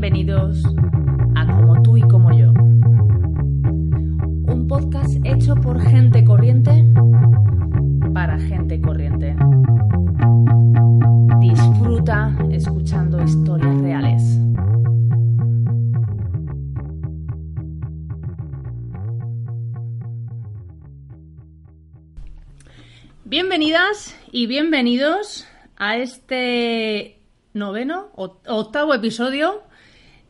bienvenidos a Como tú y como yo. Un podcast hecho por gente corriente para gente corriente. Disfruta escuchando historias reales. Bienvenidas y bienvenidos a este noveno octavo episodio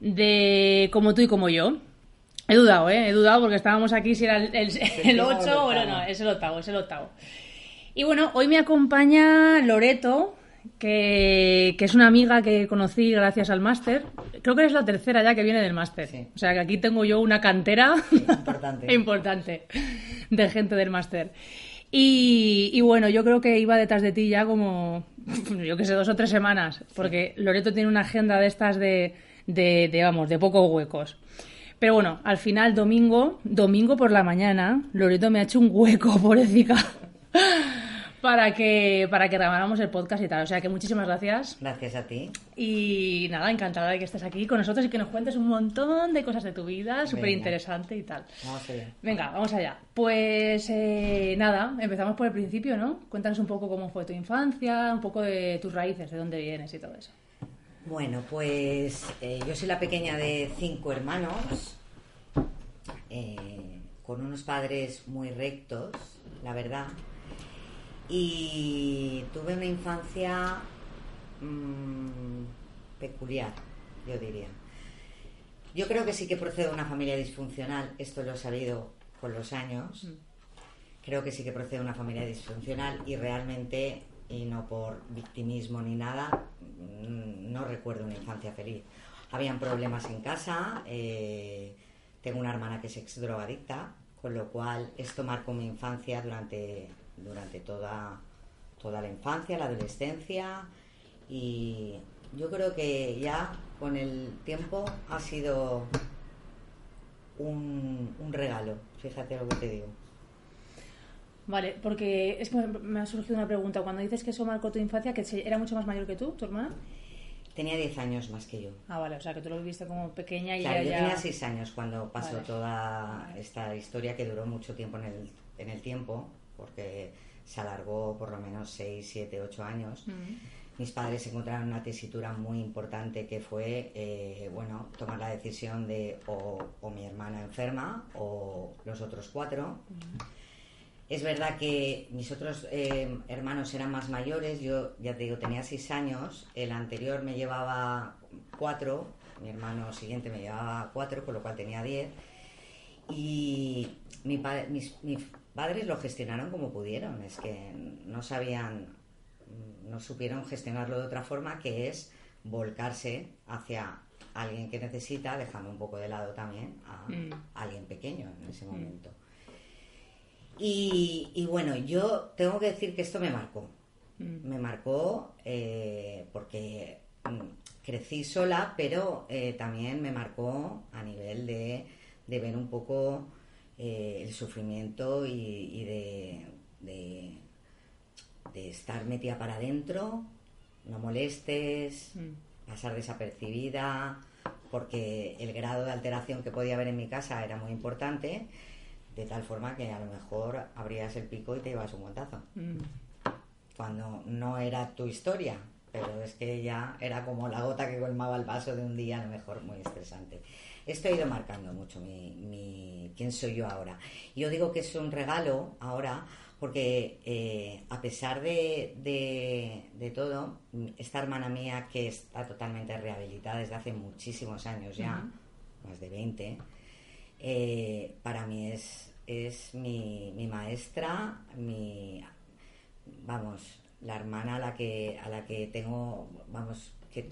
de Como tú y como yo. He dudado, ¿eh? He dudado porque estábamos aquí si era el, el, 8 o no, no, es el octavo, es el octavo. Y bueno, hoy me acompaña Loreto, que, que es una amiga que conocí gracias al máster. Creo que es la tercera ya que viene del máster. Sí. O sea que aquí tengo yo una cantera importante. importante de gente del máster. Y, y bueno, yo creo que iba detrás de ti ya como, yo que sé, dos o tres semanas, porque Loreto tiene una agenda de estas de, de, de, vamos, de pocos huecos. Pero bueno, al final, domingo, domingo por la mañana, Loreto me ha hecho un hueco, pobrecita, para que, para que grabáramos el podcast y tal. O sea que muchísimas gracias. Gracias a ti. Y nada, encantada de que estés aquí con nosotros y que nos cuentes un montón de cosas de tu vida, súper interesante y tal. Vamos allá. Venga, vamos allá. Pues eh, nada, empezamos por el principio, ¿no? Cuéntanos un poco cómo fue tu infancia, un poco de tus raíces, de dónde vienes y todo eso. Bueno, pues eh, yo soy la pequeña de cinco hermanos, eh, con unos padres muy rectos, la verdad. Y tuve una infancia mmm, peculiar, yo diría. Yo creo que sí que procedo de una familia disfuncional, esto lo he sabido con los años. Creo que sí que procedo de una familia disfuncional y realmente, y no por victimismo ni nada, no recuerdo una infancia feliz. Habían problemas en casa, eh, tengo una hermana que es ex drogadicta, con lo cual esto marcó mi infancia durante, durante toda, toda la infancia, la adolescencia y yo creo que ya con el tiempo ha sido un, un regalo, fíjate lo que te digo. Vale, porque es que me ha surgido una pregunta. Cuando dices que eso marcó tu infancia, que era mucho más mayor que tú, tu hermana. Tenía 10 años más que yo. Ah, vale, o sea que tú lo viviste como pequeña y claro, ya, yo tenía 6 años cuando pasó Vale. toda esta historia que duró mucho tiempo en el, en el tiempo, porque se alargó por lo menos 6, 7, 8 años. Mis padres encontraron una tesitura muy importante que fue, eh, bueno, tomar la decisión de o, o mi hermana enferma o los otros cuatro. Es verdad que mis otros eh, hermanos eran más mayores, yo ya te digo, tenía seis años, el anterior me llevaba cuatro, mi hermano siguiente me llevaba cuatro, con lo cual tenía diez, y mi pa- mis, mis padres lo gestionaron como pudieron, es que no sabían, no supieron gestionarlo de otra forma, que es volcarse hacia alguien que necesita, dejando un poco de lado también a Mm. alguien pequeño en ese momento. Y, y bueno, yo tengo que decir que esto me marcó. Mm. Me marcó eh, porque mm, crecí sola, pero eh, también me marcó a nivel de, de ver un poco eh, el sufrimiento y, y de, de, de estar metida para adentro, no molestes, Mm. pasar desapercibida, porque el grado de alteración que podía haber en mi casa era muy importante, de tal forma que a lo mejor abrías el pico y te ibas un guantazo, Mm. cuando no era tu historia, pero es que ya era como la gota que colmaba el vaso de un día, a lo mejor muy estresante. Esto ha ido marcando mucho mi, mi- quién soy yo ahora. Yo digo que es un regalo ahora porque eh, a pesar de, de- de todo, esta hermana mía que está totalmente rehabilitada desde hace muchísimos años ya, más de 20, eh, para mí es, es mi, mi maestra, mi, vamos, la hermana a la que, a la que tengo, vamos, que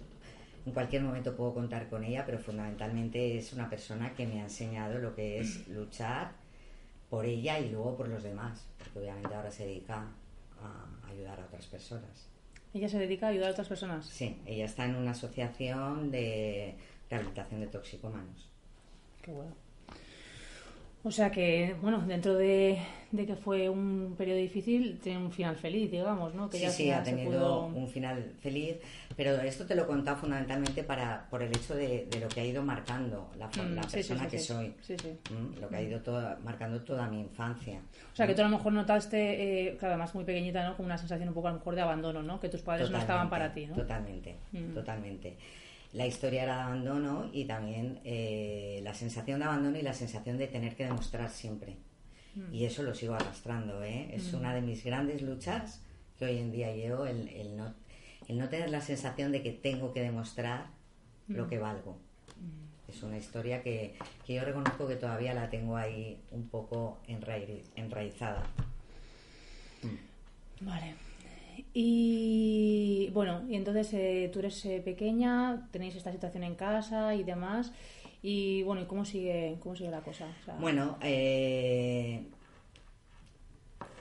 en cualquier momento puedo contar con ella, pero fundamentalmente es una persona que me ha enseñado lo que es luchar por ella y luego por los demás, porque obviamente ahora se dedica a ayudar a otras personas. Ella se dedica a ayudar a otras personas. Sí, ella está en una asociación de rehabilitación de toxicómanos. Qué bueno. O sea que, bueno, dentro de, que fue un periodo difícil, tiene un final feliz, digamos, ¿no? Que sí, sí, ha tenido un final feliz, pero esto te lo he contado fundamentalmente para, por el hecho de, lo que ha ido marcando la, mm, persona que soy. Mm, lo que ha ido marcando toda mi infancia. O sea, que tú a lo mejor notaste, eh, claro, además muy pequeñita, ¿no? Como una sensación un poco a lo mejor de abandono, ¿no? Que tus padres no estaban para ti, ¿no? Totalmente, mm. totalmente la historia era de abandono y también eh, la sensación de abandono y la sensación de tener que demostrar siempre. Mm. Y eso lo sigo arrastrando, ¿eh? Es mm. una de mis grandes luchas que hoy en día llevo, el, el, no, el no tener la sensación de que tengo que demostrar lo mm. que valgo. Es una historia que, que, yo reconozco que todavía la tengo ahí un poco enraizada. Vale. Y bueno, y entonces eh, tú eres eh, pequeña, tenéis esta situación en casa y demás. Y bueno, ¿y cómo sigue, cómo sigue la cosa? bueno, eh,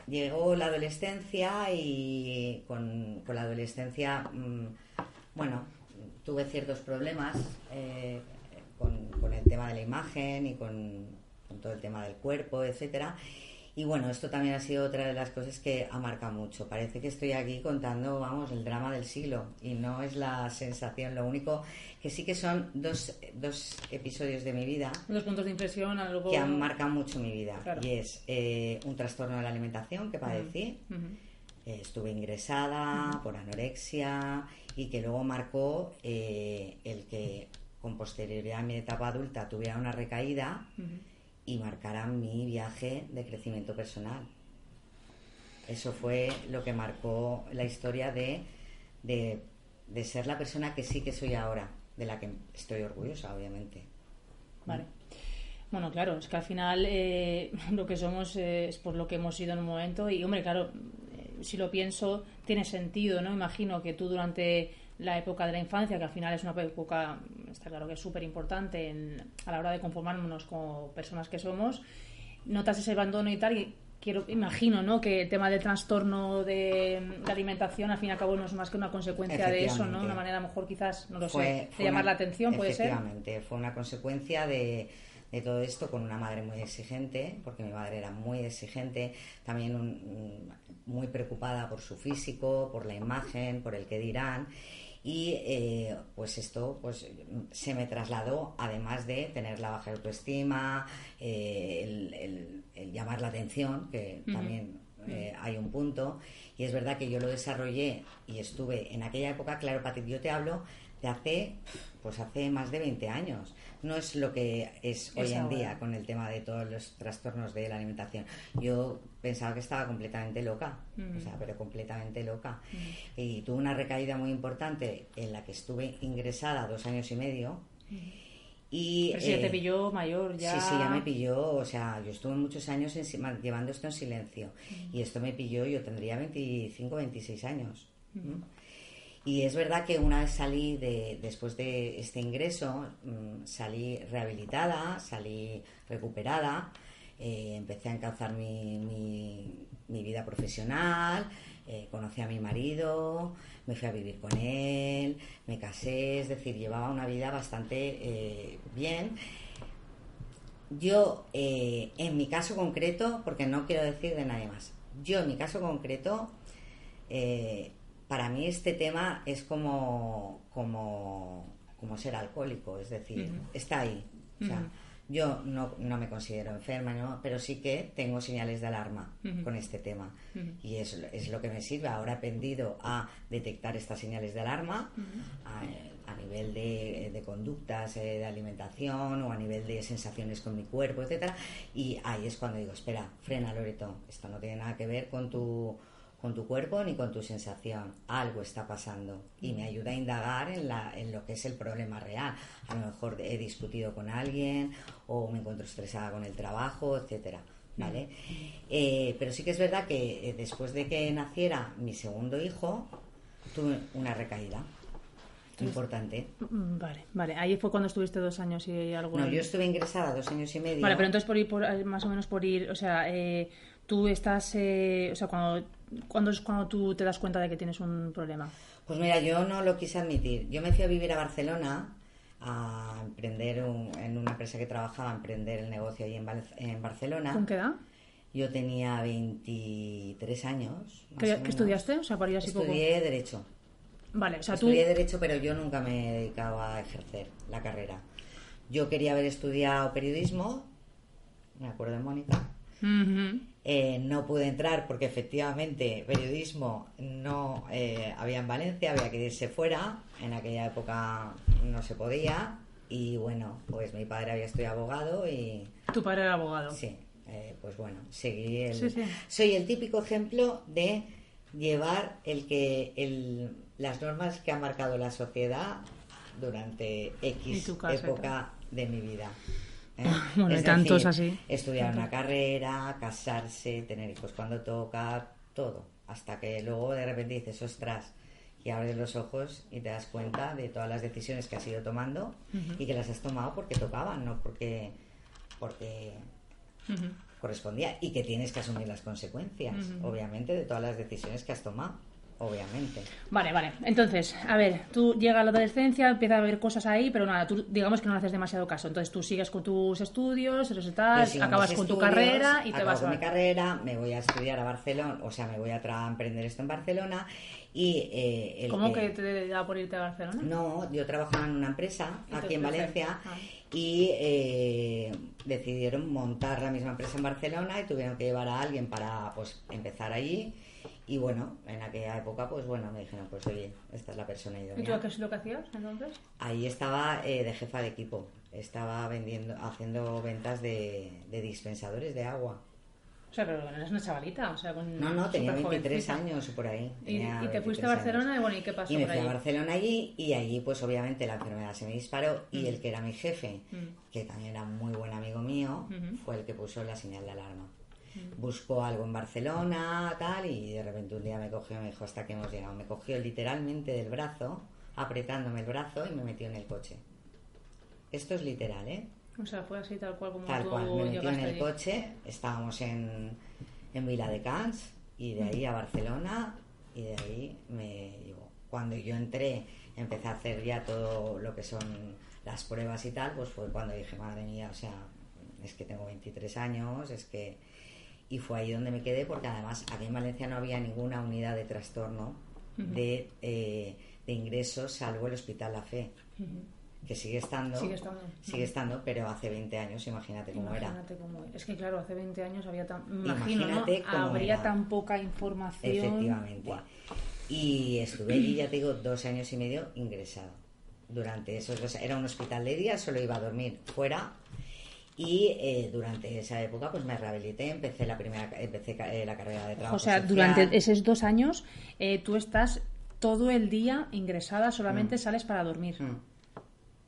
llegó la adolescencia y con, la adolescencia, mm, bueno, tuve ciertos problemas con, con, el tema de la imagen y con, con todo el tema del cuerpo, etcétera. Y bueno, esto también ha sido otra de las cosas que ha marcado mucho. Parece que estoy aquí contando, vamos, el drama del siglo y no es la sensación. Lo único que sí que son dos, dos episodios de mi vida. Dos puntos de impresión, algo... Que han marcado mucho mi vida. Y es eh, un trastorno de la alimentación que padecí. Eh, estuve ingresada por anorexia y que luego marcó eh, el que con posterioridad a mi etapa adulta tuviera una recaída y marcarán mi viaje de crecimiento personal. Eso fue lo que marcó la historia de, de, ser la persona que sí que soy ahora, de la que estoy orgullosa, obviamente. Vale. Bueno, claro, es que al final eh, lo que somos es por lo que hemos sido en un momento y, hombre, claro, eh, si lo pienso, tiene sentido, ¿no? Imagino que tú durante la época de la infancia, que al final es una época, está claro que es súper importante a la hora de conformarnos como personas que somos, notas ese abandono y tal, y quiero, imagino, ¿no? Que el tema del trastorno de, alimentación, al fin y al cabo, no es más que una consecuencia de eso, ¿no? Una manera, mejor, quizás, no lo sé, de llamar la atención, puede ser. Efectivamente, fue una consecuencia de, de todo esto con una madre muy exigente, porque mi madre era muy exigente, también muy preocupada por su físico, por la imagen, por el que dirán y eh, pues esto pues se me trasladó además de tener la baja autoestima eh, el, llamar la atención que también eh, hay un punto. Y es verdad que yo lo desarrollé y estuve en aquella época claro Pati yo te hablo de hace pues hace más de 20 años no es lo que es hoy en día con el tema de todos los trastornos de la alimentación. Yo pensaba que estaba completamente loca, o sea, pero completamente loca. Y tuve una recaída muy importante en la que estuve ingresada dos años y medio. Y, Pero si ya te eh, pilló mayor ya. Sí, sí, ya me pilló. O sea, yo estuve muchos años llevando esto en silencio. Y esto me pilló, yo tendría 25, 26 años. Y es verdad que una vez salí de, después de este ingreso, mm, salí rehabilitada, salí recuperada, eh, empecé a encauzar mi, mi, vida profesional, eh, conocí a mi marido, me fui a vivir con él, me casé, es decir, llevaba una vida bastante eh, bien. Yo, en mi caso concreto, porque no quiero decir de nadie más, yo en mi caso concreto, para mí este tema es como, como, como ser alcohólico, es decir, está ahí. O sea, yo no, no, me considero enferma, ¿no? pero sí que tengo señales de alarma con este tema. Y es, es, lo que me sirve. Ahora he aprendido a detectar estas señales de alarma a, a, nivel de, de conductas eh, de alimentación o a nivel de sensaciones con mi cuerpo, etcétera Y ahí es cuando digo, espera, frena Loreto, esto no tiene nada que ver con tu con tu cuerpo ni con tu sensación. Algo está pasando y me ayuda a indagar en, la, en lo que es el problema real. A lo mejor he discutido con alguien o me encuentro estresada con el trabajo, etcétera. ¿Vale? Eh, pero sí que es verdad que eh, después de que naciera mi segundo hijo, tuve una recaída importante. Mm, vale, vale. Ahí fue cuando estuviste dos años y algo. No, yo estuve ingresada dos años y medio. Vale, pero entonces por ir, por, eh, más o menos por ir, o sea, tú estás, o sea, cuando ¿Cuándo es cuando tú te das cuenta de que tienes un problema? Pues mira, yo no lo quise admitir. Yo me fui a vivir a Barcelona a emprender en una empresa que trabajaba, a emprender el negocio ahí en, en Barcelona. ¿Con qué edad? Yo tenía 23 años. ¿Qué, estudiaste? O sea, para Estudié Derecho. Vale, o sea, Estudié Derecho, pero yo nunca me he dedicado a ejercer la carrera. Yo quería haber estudiado periodismo, me acuerdo de Mónica. Eh, no pude entrar porque efectivamente periodismo no eh, había en Valencia, había que irse fuera. En aquella época no se podía. Y bueno, pues mi padre había estudiado abogado y... ¿Tu padre era abogado? Sí, eh, pues bueno, seguí el... Soy el típico ejemplo de llevar el que el, las normas que ha marcado la sociedad durante X época de mi vida. ¿Eh? Bueno, tantos así. Estudiar una carrera, casarse, tener hijos cuando toca, todo. Hasta que luego de repente dices, ostras, y abres los ojos y te das cuenta de todas las decisiones que has ido tomando y que las has tomado porque tocaban, no porque, porque correspondía y que tienes que asumir las consecuencias, obviamente, de todas las decisiones que has tomado obviamente. Vale, vale. Entonces, a ver, tú llegas a la adolescencia, empieza a ver cosas ahí, pero nada, tú digamos que no haces demasiado caso. Entonces tú sigues con tus estudios, acabas con tu carrera y te vas a... mi carrera, me voy a estudiar a Barcelona, o sea, me voy a emprender esto en Barcelona y... Eh, ¿Cómo que... te da por irte a Barcelona? No, yo trabajaba en una empresa aquí en Valencia ah. y eh, decidieron montar la misma empresa en Barcelona y tuvieron que llevar a alguien para pues empezar allí y bueno, en aquella época, pues bueno, me dijeron, pues oye, esta es la persona idónea. ¿Y tú qué es lo que hacías entonces? Ahí estaba eh, de jefa de equipo. Estaba vendiendo, haciendo ventas de, dispensadores de agua. O sea, pero no eres una chavalita, o sea, con No, no, tenía 23 años o por ahí. ¿Y, te fuiste a Barcelona y bueno, ¿y qué pasó Y me fui a Barcelona allí y allí pues obviamente la enfermedad se me disparó y mm. el que era mi jefe, mm. que también era muy buen amigo mío, fue el que puso la señal de alarma buscó algo en Barcelona, tal, y de repente un día me cogió y me dijo, hasta que hemos llegado. Me cogió literalmente del brazo, apretándome el brazo y me metió en el coche. Esto es literal, ¿eh? O sea, fue así tal cual como Tal cual, me metió en el coche, estábamos en, en Vila de Cans y de ahí a Barcelona y de ahí me llegó. Cuando yo entré, empecé a hacer ya todo lo que son las pruebas y tal, pues fue cuando dije, madre mía, o sea, es que tengo 23 años, es que y fue ahí donde me quedé porque además aquí en Valencia no había ninguna unidad de trastorno de, eh, de, ingresos salvo el Hospital La Fe. Que sigue estando, sigue estando, pero hace 20 años, imagínate cómo era. Es que claro, hace 20 años había tan, imagínate habría tan poca información. Efectivamente. Y estuve allí, ya te digo, dos años y medio ingresado. Durante esos dos, era un hospital de día, solo iba a dormir fuera y eh, durante esa época pues me rehabilité, empecé la primera empecé eh, la carrera de trabajo. O sea, durante esos dos años eh, tú estás todo el día ingresada, solamente mm. sales para dormir. Mm.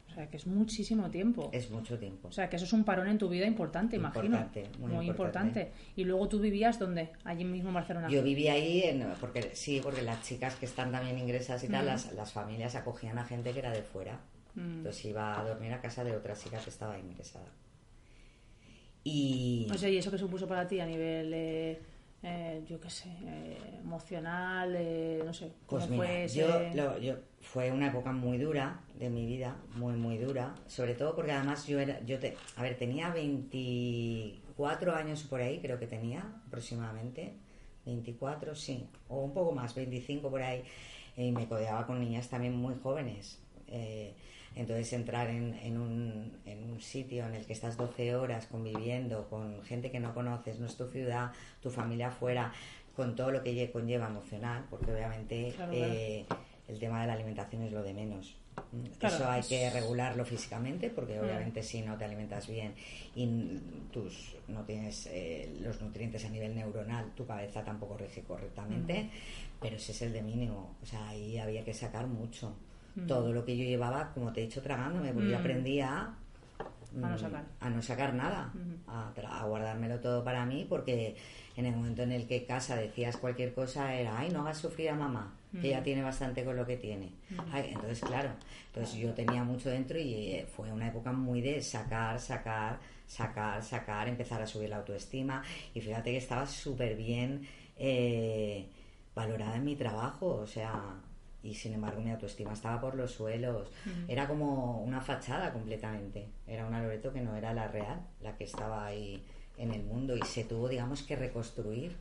O sea, que es muchísimo tiempo. Es mucho tiempo. O sea, que eso es un parón en tu vida importante, importante imagino. Muy, importante. Y luego tú vivías dónde? Allí mismo en Barcelona. Yo vivía ahí, porque sí, porque las chicas que están también ingresadas y tal, mm. las, las, familias acogían a gente que era de fuera. Entonces iba a dormir a casa de otra chica que estaba ingresada. Y... O sea, ¿y eso qué supuso para ti a nivel, eh, eh, yo qué sé, eh, emocional, no sé? ¿cómo pues fue yo, yo, fue una época muy dura de mi vida, muy, muy dura, sobre todo porque además yo era, yo te, a ver, tenía 24 años por ahí, creo que tenía aproximadamente, 24, sí, o un poco más, 25 por ahí, y me codeaba con niñas también muy jóvenes. Eh, entonces entrar en, en, un, en, un, sitio en el que estás 12 horas conviviendo con gente que no conoces, no es tu ciudad, tu familia afuera, con todo lo que conlleva emocional, porque obviamente eh, el tema de la alimentación es lo de menos. Eso hay que regularlo físicamente porque mm. obviamente si no te alimentas bien y tus no tienes eh, los nutrientes a nivel neuronal, tu cabeza tampoco rige correctamente, mm. pero ese es el de mínimo. O sea, ahí había que sacar mucho todo lo que yo llevaba, como te he dicho, tragándome, porque yo aprendí a, no sacar. a no sacar nada, a, guardármelo todo para mí, porque en el momento en el que casa decías cualquier cosa era, ay, no hagas sufrir a mamá, que ya tiene bastante con lo que tiene. entonces, claro, entonces yo tenía mucho dentro y eh, fue una época muy de sacar, sacar, sacar, sacar, empezar a subir la autoestima. Y fíjate que estaba súper bien eh, valorada en mi trabajo, o sea, y sin embargo mi autoestima estaba por los suelos. Era como una fachada completamente. Era una Loreto que no era la real, la que estaba ahí en el mundo y se tuvo, digamos, que reconstruir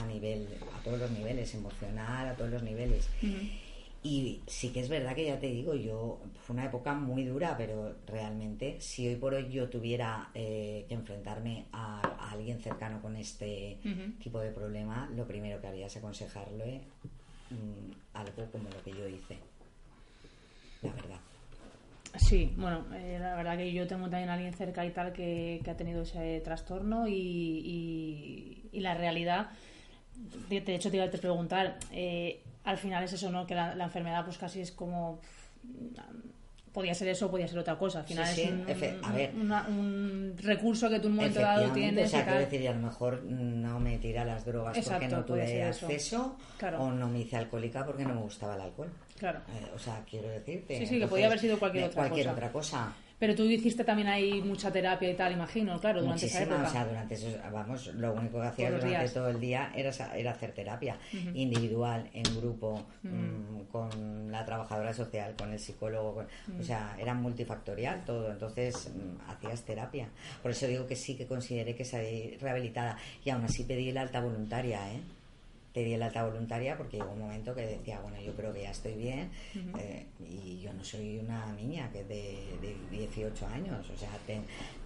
a nivel, a todos los niveles, emocional, a todos los niveles. Y sí que es verdad que ya te digo, yo fue una época muy dura, pero realmente si hoy por hoy yo tuviera eh, que enfrentarme a, alguien cercano con este tipo de problema, lo primero que haría es aconsejarle mm, algo como lo que yo hice. La verdad. Sí, bueno, eh, la verdad que yo tengo también a alguien cerca y tal que, ha tenido ese trastorno y, y, la realidad, de hecho te iba a preguntar, eh, al final es eso, ¿no? Que la, enfermedad pues casi es como podía ser eso, podía ser otra cosa. Al final es un, recurso que tú en un momento dado tienes. O sea, quiero decir, a lo mejor no me tira las drogas porque no tuve acceso o no me hice alcohólica porque no me gustaba el alcohol. Claro. Eh, o sea, quiero decirte. Sí, sí, que podía haber sido cualquier otra cualquier otra cosa. Pero tú hiciste también ahí mucha terapia y tal, imagino, claro, durante esa época. o sea, durante eso, vamos, lo único que hacía durante todo el día era, era hacer terapia, individual, en grupo, mm, con la trabajadora social, con el psicólogo, o sea, era multifactorial todo, entonces mm, hacías terapia. Por eso digo que sí que consideré que salí rehabilitada y aún así pedí la alta voluntaria, ¿eh? Pedí el alta voluntaria porque llegó un momento que decía, bueno, yo creo que ya estoy bien eh, y yo no soy una niña que de, de 18 años, o sea,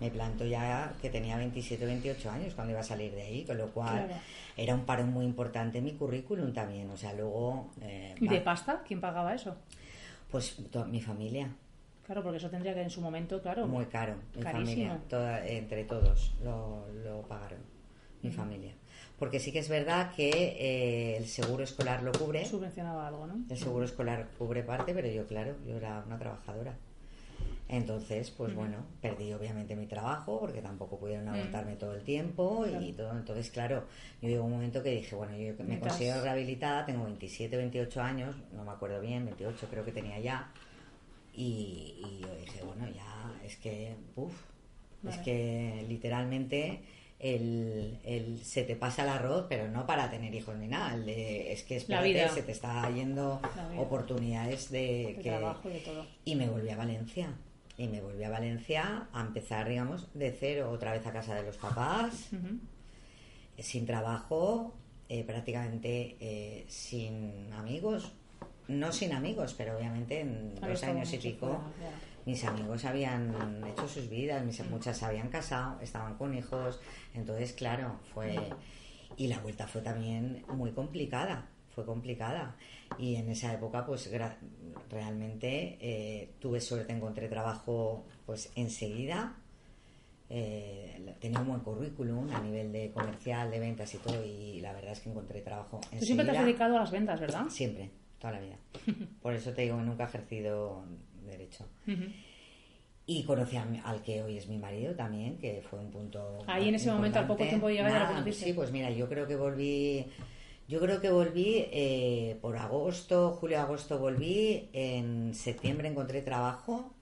me planto ya que tenía 27 28 años cuando iba a salir de ahí, con lo cual era un paro muy importante en mi currículum también, o sea, luego... Eh, ¿Y de pasta? ¿Quién pagaba eso? Pues mi familia. Claro, porque eso tendría que en su momento, claro. Muy caro, mi familia, entre todos lo, lo pagaron, mi familia porque sí que es verdad que eh, el seguro escolar lo cubre. Subvencionaba algo, ¿no? El seguro escolar cubre parte, pero yo, claro, yo era una trabajadora. Entonces, pues bueno, perdí obviamente mi trabajo porque tampoco pudieron aguantarme todo el tiempo y todo. Entonces, claro, yo llegó un momento que dije, bueno, yo me considero rehabilitada, tengo 27, 28 años, no me acuerdo bien, 28 creo que tenía ya. Y, yo dije, bueno, ya, es que, uff, es que literalmente el, el, se te pasa el arroz, pero no para tener hijos ni nada. es que espérate, se te está yendo oportunidades de, que, trabajo y de todo. Y me volví a Valencia. Y me volví a Valencia a empezar, digamos, de cero, otra vez a casa de los papás, sin trabajo, eh, prácticamente eh, sin amigos. No sin amigos, pero obviamente en dos años y pico mis amigos habían hecho sus vidas, mis, muchas se habían casado, estaban con hijos, entonces claro, fue... Y la vuelta fue también muy complicada, fue complicada. Y en esa época pues realmente eh, tuve suerte, encontré trabajo pues enseguida, eh, tenía un buen currículum a nivel de comercial, de ventas y todo, y la verdad es que encontré trabajo enseguida. Tú siempre te has dedicado a las ventas, ¿verdad? Siempre, toda la vida. Por eso te digo que nunca he ejercido derecho. Y conocí al que hoy es mi marido también, que fue un punto. Ahí en ese momento, al poco tiempo de llegar a Sí, pues mira, yo creo que volví. Yo creo que volví eh, por agosto, julio-agosto volví, en septiembre encontré trabajo,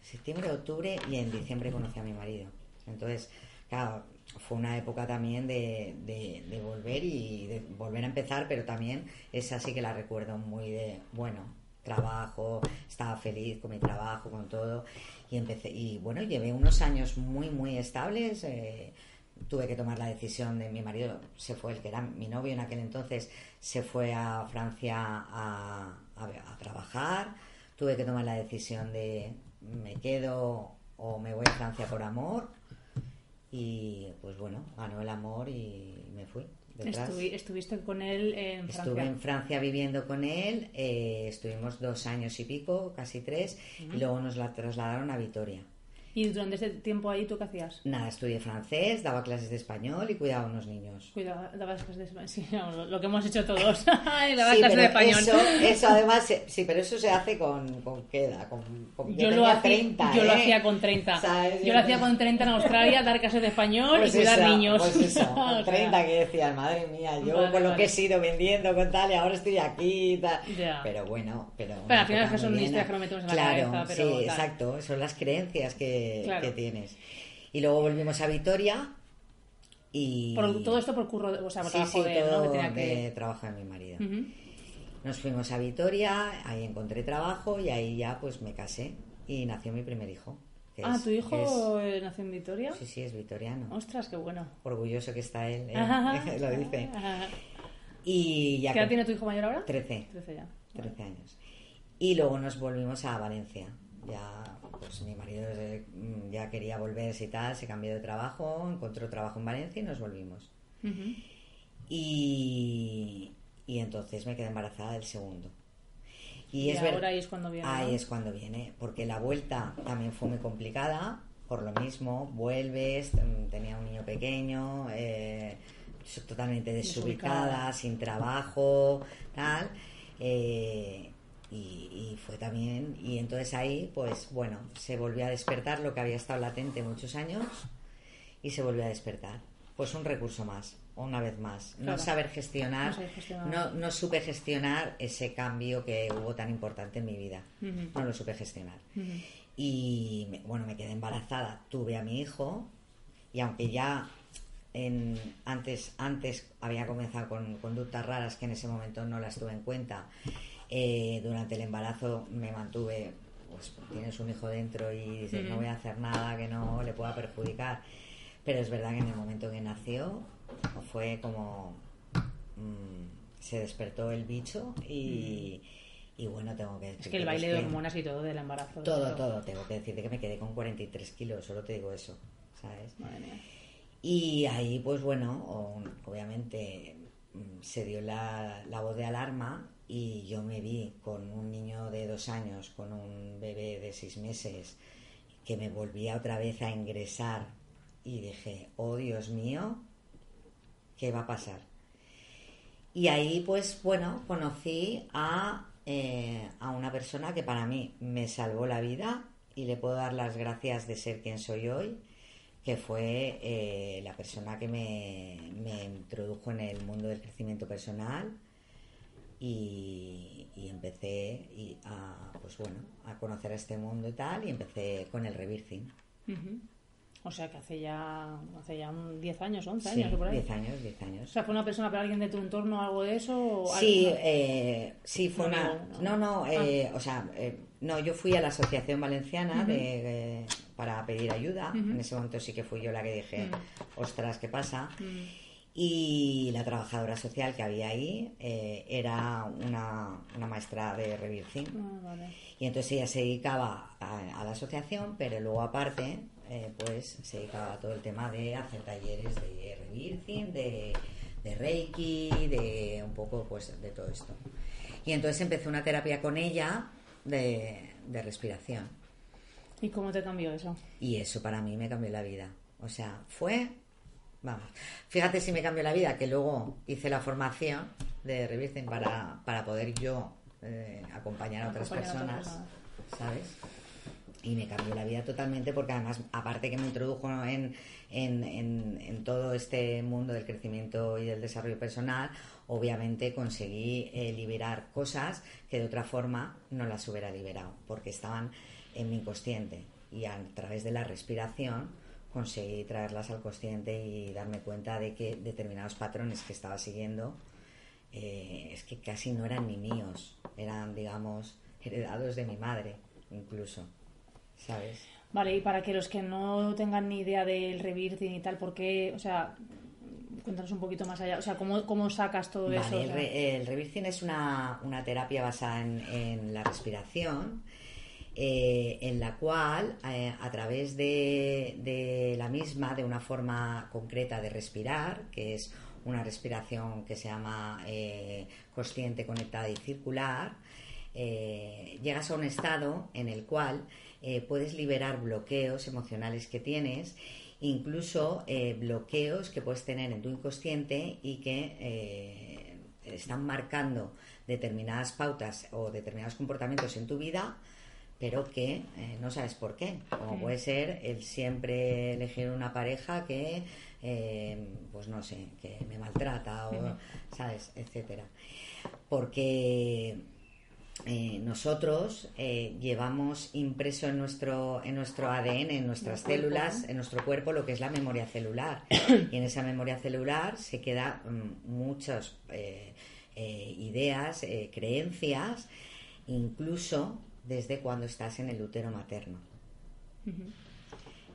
septiembre, octubre y en diciembre conocí a mi marido. Entonces, claro, fue una época también de, de, volver y de volver a empezar, pero también esa sí que la recuerdo muy de, bueno, trabajo, estaba feliz con mi trabajo, con todo. Y empecé, y bueno, llevé unos años muy, muy estables. Eh, tuve que tomar la decisión de mi marido, se fue el que era mi novio en aquel entonces, se fue a Francia a, a, trabajar. Tuve que tomar la decisión de me quedo o me voy a Francia por amor. Y pues bueno, ganó el amor y me fui estuviste con él en Francia. Estuve en Francia viviendo con él, eh, estuvimos dos años y pico, casi tres, y luego nos la trasladaron a Vitoria. ¿Y durante ese tiempo ahí tú qué hacías? Nada, estudié francés, daba clases de español y cuidaba a unos niños. Cuidaba, dabas clases de español, sí, lo, que hemos hecho todos, daba clases de español. Eso, eso además, sí, pero eso se hace con, con qué edad, con, yo, lo hacía, 30, Yo lo ¿eh? hacía con 30. Yo lo hacía con 30 en Australia, dar clases de español y pues cuidar niños. Pues eso, con 30 que decías, madre mía, yo con lo que he sido vendiendo con tal y ahora estoy aquí y tal. Pero bueno, pero... Pero al final es que son historias que no metemos en la cabeza. Pero, sí, exacto, son las creencias que, que tienes. Y luego volvimos a Vitoria y... todo esto por curro, o sea, trabajo de, ¿no? que que... trabajo de mi marido. Nos fuimos a Vitoria, ahí encontré trabajo y ahí ya pues me casé y nació mi primer hijo. Ah, es- ¿tu hijo nació en Vitoria? sí, sí, es vitoriano. Ostras, qué bueno. Orgulloso que está él, eh, Ajá. lo dice. Ajá. Y ya ¿Qué edad tiene tu hijo mayor ahora? 13. 13 ya. 13 años. Y luego nos volvimos a Valencia. Ya, pues mi marido eh, mm, ya quería volverse y tal, se cambió de trabajo, encontró trabajo en Valencia y nos volvimos. Y, y entonces me quedé embarazada del segundo. Y, Y es ahora ahí es cuando viene, Ahí es cuando viene, porque la vuelta también fue muy complicada, por lo mismo, vuelves, mm, tenía un niño pequeño, eh, totalmente desubicada, Desubicada. sin trabajo, tal. eh, y, y fue también, y entonces ahí, pues bueno, se volvió a despertar lo que había estado latente muchos años y se volvió a despertar. Pues un recurso más, una vez más. No Claro. saber gestionar, No gestionar. no, no supe gestionar ese cambio que hubo tan importante en mi vida. No lo supe gestionar. Y me- bueno, me quedé embarazada, tuve a mi hijo y aunque ya en, antes, antes había comenzado con conductas raras que en ese momento no las tuve en cuenta, eh, durante el embarazo me mantuve, pues tienes un hijo dentro y dices, no voy a hacer nada que no le pueda perjudicar. Pero es verdad que en el momento que nació fue como mm, se despertó el bicho y, y bueno, tengo que decir Es que el baile de hormonas y todo del embarazo. todo, claro. todo. Tengo que decirte que me quedé con 43 kilos, solo te digo eso, ¿sabes? Madre mía. Y ahí, pues bueno, obviamente mm, se dio la, la voz de alarma y yo me vi con un niño de dos años, con un bebé de seis meses, que me volvía otra vez a ingresar y dije, oh Dios mío, ¿qué va a pasar? Y ahí, pues bueno, conocí a, eh, a una persona que para mí me salvó la vida y le puedo dar las gracias de ser quien soy hoy, que fue eh, la persona que me, me introdujo en el mundo del crecimiento personal y, y empecé y a, pues bueno, a conocer este mundo y tal y empecé con el rebirthing. Ujú. O sea que hace ya, hace ya un 10 años, 11 Sí, años o por ahí. 10 años, 10 O años. sea, ¿fue una persona para alguien de tu entorno algo de eso? o Sí, eh, sí, fue Un una... No, ¿no? no, eh, o sea, eh, no, yo fui a la Asociación Valenciana Ujú. de, eh, para pedir ayuda. Ujú. En ese momento sí que fui yo la que dije, ostras, ¿qué pasa? Y la trabajadora social que había ahí eh, era una, una maestra de Rebirthing. Ah, vale. Y entonces ella se dedicaba a, a la asociación, pero luego aparte, eh, pues se dedicaba a todo el tema de hacer talleres de rebirthing, de, de reiki, de un poco pues de todo esto. Y entonces empecé una terapia con ella de, de respiración. ¿Y cómo te cambió eso? Y eso para mí me cambió la vida. O sea, fue, vamos, fíjate si me cambió la vida, que luego hice la formación de Rebirthing para, para poder yo eh, acompañar a otras Acompañar a otras personas, ¿sabes? Y me cambió la vida totalmente porque además, aparte que me introdujo en, en, en- en todo este mundo del crecimiento y del desarrollo personal, obviamente conseguí eh, liberar cosas que de otra forma no las hubiera liberado porque estaban en mi inconsciente. Y a través de la respiración conseguí traerlas al consciente y darme cuenta de que determinados patrones que estaba siguiendo eh, es que casi no eran ni míos, eran, digamos, heredados de mi madre, incluso, ¿sabes? Vale, y para que los que no tengan ni idea del rebirthing y tal, ¿por qué? O sea, cuéntanos un poquito más allá. O sea, ¿cómo, cómo sacas todo eso? El, re- el es una, una terapia basada en, en la respiración, eh, en la cual, eh, a través de, la misma, de una forma concreta de respirar, que es una respiración que se llama eh, consciente, conectada y circular, llegas a un estado en el cual puedes liberar bloqueos emocionales que tienes, incluso bloqueos que puedes tener en tu inconsciente y que eh, están marcando determinadas pautas o determinados comportamientos en tu vida, pero que eh, no sabes por qué. Como puede ser el siempre elegir una pareja que, eh, pues no sé, que me maltrata o, ¿sabes? Etcétera. Porque eh, nosotros llevamos impreso en nuestro, en nuestro ADN, en nuestras células, en nuestro cuerpo, lo que es la memoria celular. y en esa memoria celular se quedan mm, muchos eh, ideas, creencias, incluso desde cuando estás en el útero materno.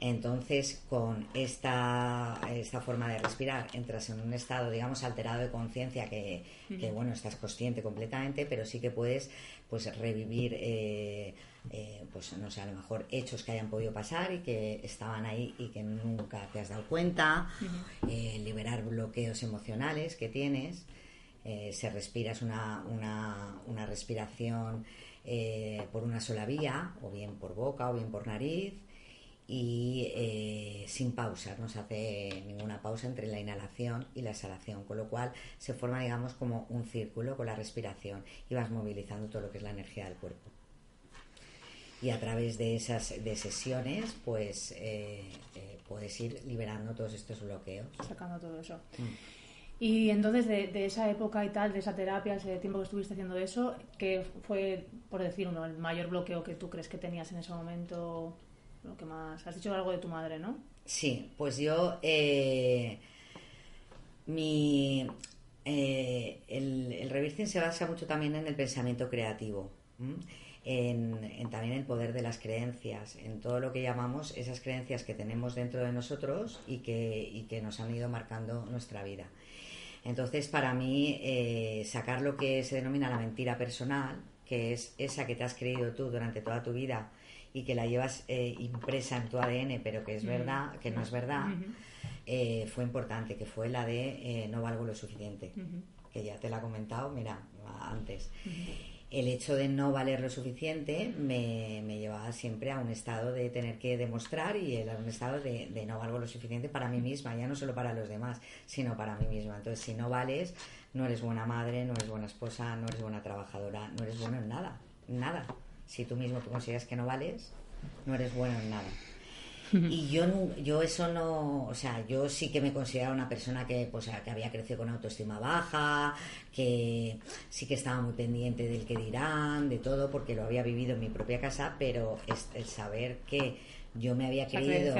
Entonces, con esta, esta forma de respirar, entras en un estado, digamos, alterado de conciencia que, bueno, estás consciente completamente, pero sí que puedes, pues, revivir, eh, eh, pues, no sé, a lo mejor hechos que hayan podido pasar y que estaban ahí y que nunca te has dado cuenta, eh, liberar bloqueos emocionales que tienes, se respiras una, una, una respiración por una sola vía, o bien por boca o bien por nariz, y eh, sin pausa, no se hace ninguna pausa entre la inhalación y la exhalación, con lo cual se forma, digamos, como un círculo con la respiración y vas movilizando todo lo que es la energía del cuerpo. Y a través de esas de sesiones, pues eh, eh, puedes ir liberando todos estos bloqueos. Sacando todo eso. Mm. Y entonces, de, esa época y tal, de esa terapia, ese tiempo que estuviste haciendo eso, ¿qué fue, por decir uno, el mayor bloqueo que tú crees que tenías en ese momento? lo que más. Has dicho algo de tu madre, ¿no? Sí, pues yo. Eh, mi. Eh, el, el se basa mucho también en el pensamiento creativo. En, también el poder de las creencias, en todo lo que llamamos esas creencias que tenemos dentro de nosotros y que, y que nos han ido marcando nuestra vida. Entonces, para mí, eh, sacar lo que se denomina la mentira personal, que es esa que te has creído tú durante toda tu vida y que la llevas eh, impresa en tu ADN, pero que es verdad, que no es verdad, eh, fue importante, que fue la de eh, no valgo lo suficiente, que ya te la he comentado, mira, antes. El hecho de no valer lo suficiente me, me, llevaba siempre a un estado de tener que demostrar y a un estado de, no valgo lo suficiente para mí misma, ya no solo para los demás, sino para mí misma. Entonces, si no vales, no eres buena madre, no eres buena esposa, no eres buena trabajadora, no eres bueno en nada, nada si tú mismo tú consideras que no vales, no eres bueno en nada. Y yo, yo eso no, o sea, yo sí que me consideraba una persona que, pues, que había crecido con autoestima baja, que sí que estaba muy pendiente del que dirán, de todo, porque lo había vivido en mi propia casa, pero el saber que yo me había creído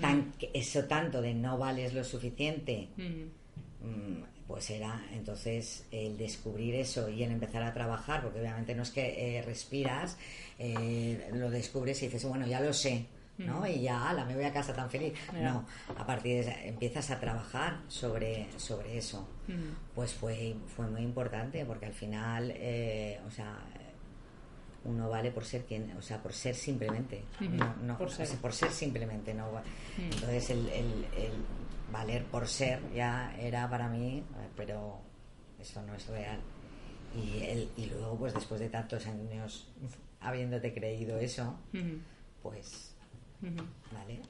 tan, eso tanto de no vales lo suficiente, pues era entonces el descubrir eso y el empezar a trabajar, porque obviamente no es que eh, respiras, eh, lo descubres y dices, bueno, ya lo sé, ¿no? Y ya, ala, me voy a casa tan feliz. No, a partir de empiezas a trabajar sobre, sobre eso. Pues fue, fue muy importante, porque al final, eh, o sea, uno vale por ser quien, o sea, por ser simplemente, no, por, ser. por ser simplemente, no. Entonces el, el valer por ser ya era para mí, pero eso no es real. Y, el, y luego, pues después de tantos años habiéndote creído eso, pues, ¿vale?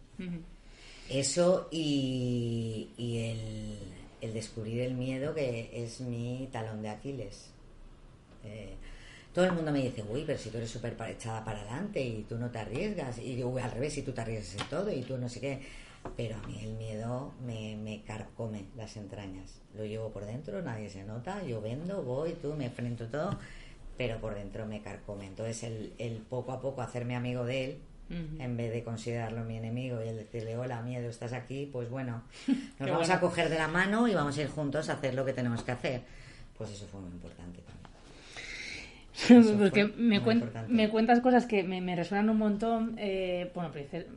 Eso y, y el, el, descubrir el miedo que es mi talón de Aquiles. Eh, todo el mundo me dice, uy, pero si tú eres súper echada para adelante y tú no te arriesgas, y yo, al revés, si tú te arriesgas en todo y tú no sé qué pero a mí el miedo me, me carcome las entrañas. Lo llevo por dentro, nadie se nota, yo vendo, voy, tú, me enfrento todo, pero por dentro me carcome. Entonces el, el poco a poco hacerme amigo de él, en vez de considerarlo mi enemigo y el decirle, hola, miedo, estás aquí, pues bueno, nos vamos a coger de la mano y vamos a ir juntos a hacer lo que tenemos que hacer. Pues eso fue muy importante también. Porque me, me, cuentas cosas que me, resuenan un montón. Eh, bueno,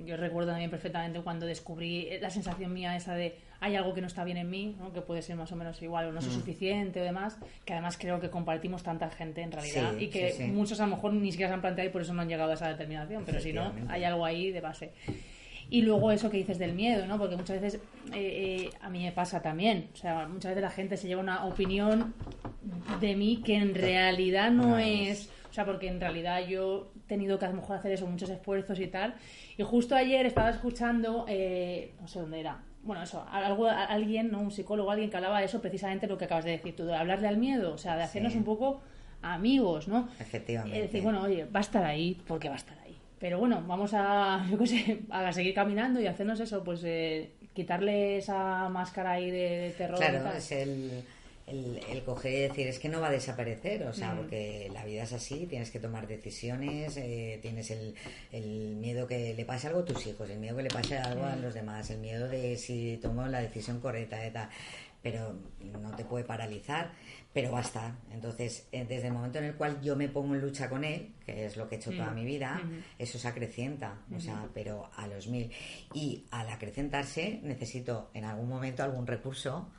yo recuerdo también perfectamente cuando descubrí la sensación mía esa de hay algo que no está bien en mí, que puede ser más o menos igual o no es mm. suficiente o demás, que además creo que compartimos tanta gente en realidad y que muchos a lo mejor ni siquiera se han planteado y por eso no han llegado a esa determinación, pero si no, hay algo ahí de base. Y luego eso que dices del miedo, ¿no? Porque muchas veces eh, eh, a mí me pasa también. O sea, muchas veces la gente se lleva una opinión de mí que en realidad no es... O sea, porque en realidad yo he tenido que a lo mejor hacer eso, muchos esfuerzos y tal. Y justo ayer estaba escuchando, eh, no sé dónde era, bueno, eso, algo, alguien, ¿no? un psicólogo, alguien que hablaba de eso, precisamente lo que acabas de decir tú, de hablarle al miedo, o sea, de hacernos un poco amigos, ¿no? Efectivamente. Es decir, bueno, oye, va a estar ahí porque va a estar ahí. Pero bueno, vamos a, yo qué sé, a seguir caminando y hacernos eso, pues eh, quitarle esa máscara ahí de, terror. Claro, es el, el, coger y decir, es que no va a desaparecer, o sea, mm. porque la vida es así, tienes que tomar decisiones, eh, tienes el, el, miedo que le pase algo a tus hijos, el miedo que le pase algo a los demás, el miedo de si tomo la decisión correcta, de tal pero no te puede paralizar, pero va a estar. Entonces, eh, desde el momento en el cual yo me pongo en lucha con él, que es lo que he hecho toda Mm. mi vida, eso se acrecienta, o sea, pero a los mil. Y al acrecentarse necesito en algún momento algún recurso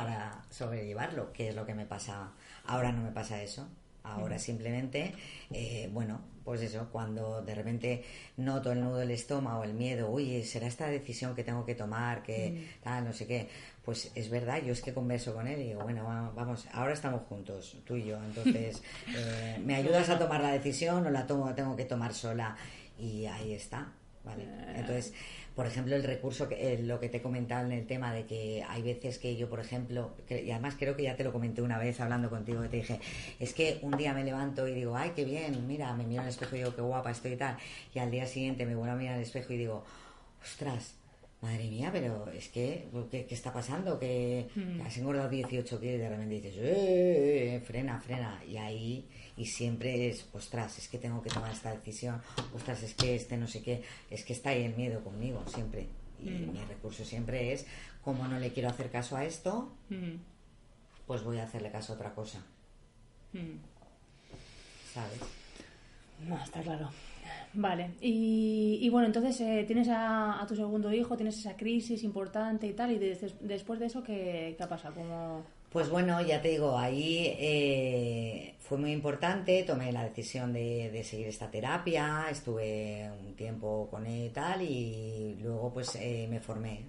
para sobrellevarlo, que es lo que me pasa. Ahora no me pasa eso. Ahora simplemente, eh, bueno, pues eso, cuando de repente noto el nudo del estómago, el miedo, uy, será esta decisión que tengo que tomar, que tal, no sé qué, pues es verdad, yo es que converso con él y digo, bueno, va- vamos, ahora estamos juntos, tú y yo, entonces, eh, ¿me ayudas a tomar la decisión o la tomo, tengo que tomar sola? Y ahí está, ¿vale? Entonces, por ejemplo, el recurso, que, eh, lo que te he comentado en el tema de que hay veces que yo, por ejemplo, que- y además creo que ya te lo comenté una vez hablando contigo, que te dije, es que un día me levanto y digo, ay, qué bien, mira, me miro al espejo y digo, qué guapa estoy y tal, y al día siguiente me vuelvo a mirar al espejo y digo, ostras, madre mía, pero es que, ¿qué, qué está pasando? Que Mm. has engordado 18 kilos y de repente dices, "Eh, frena, frena, y ahí, y siempre es, ostras, es que tengo que tomar esta decisión, ostras, es que este no sé qué, es que está ahí el miedo conmigo, siempre. Y Mm. mi recurso siempre es, como no le quiero hacer caso a esto, Mm, pues voy a hacerle caso a otra cosa. ¿sabes? No, está claro. Vale, y, bueno, entonces eh, tienes a, a tu segundo hijo, tienes esa crisis importante y tal, y des- después de eso, ¿qué, qué ha pasado? Como... Pues bueno, ya te digo, ahí eh, fue muy importante, tomé la decisión de, de seguir esta terapia, estuve un tiempo con él y tal, y luego pues eh, me formé.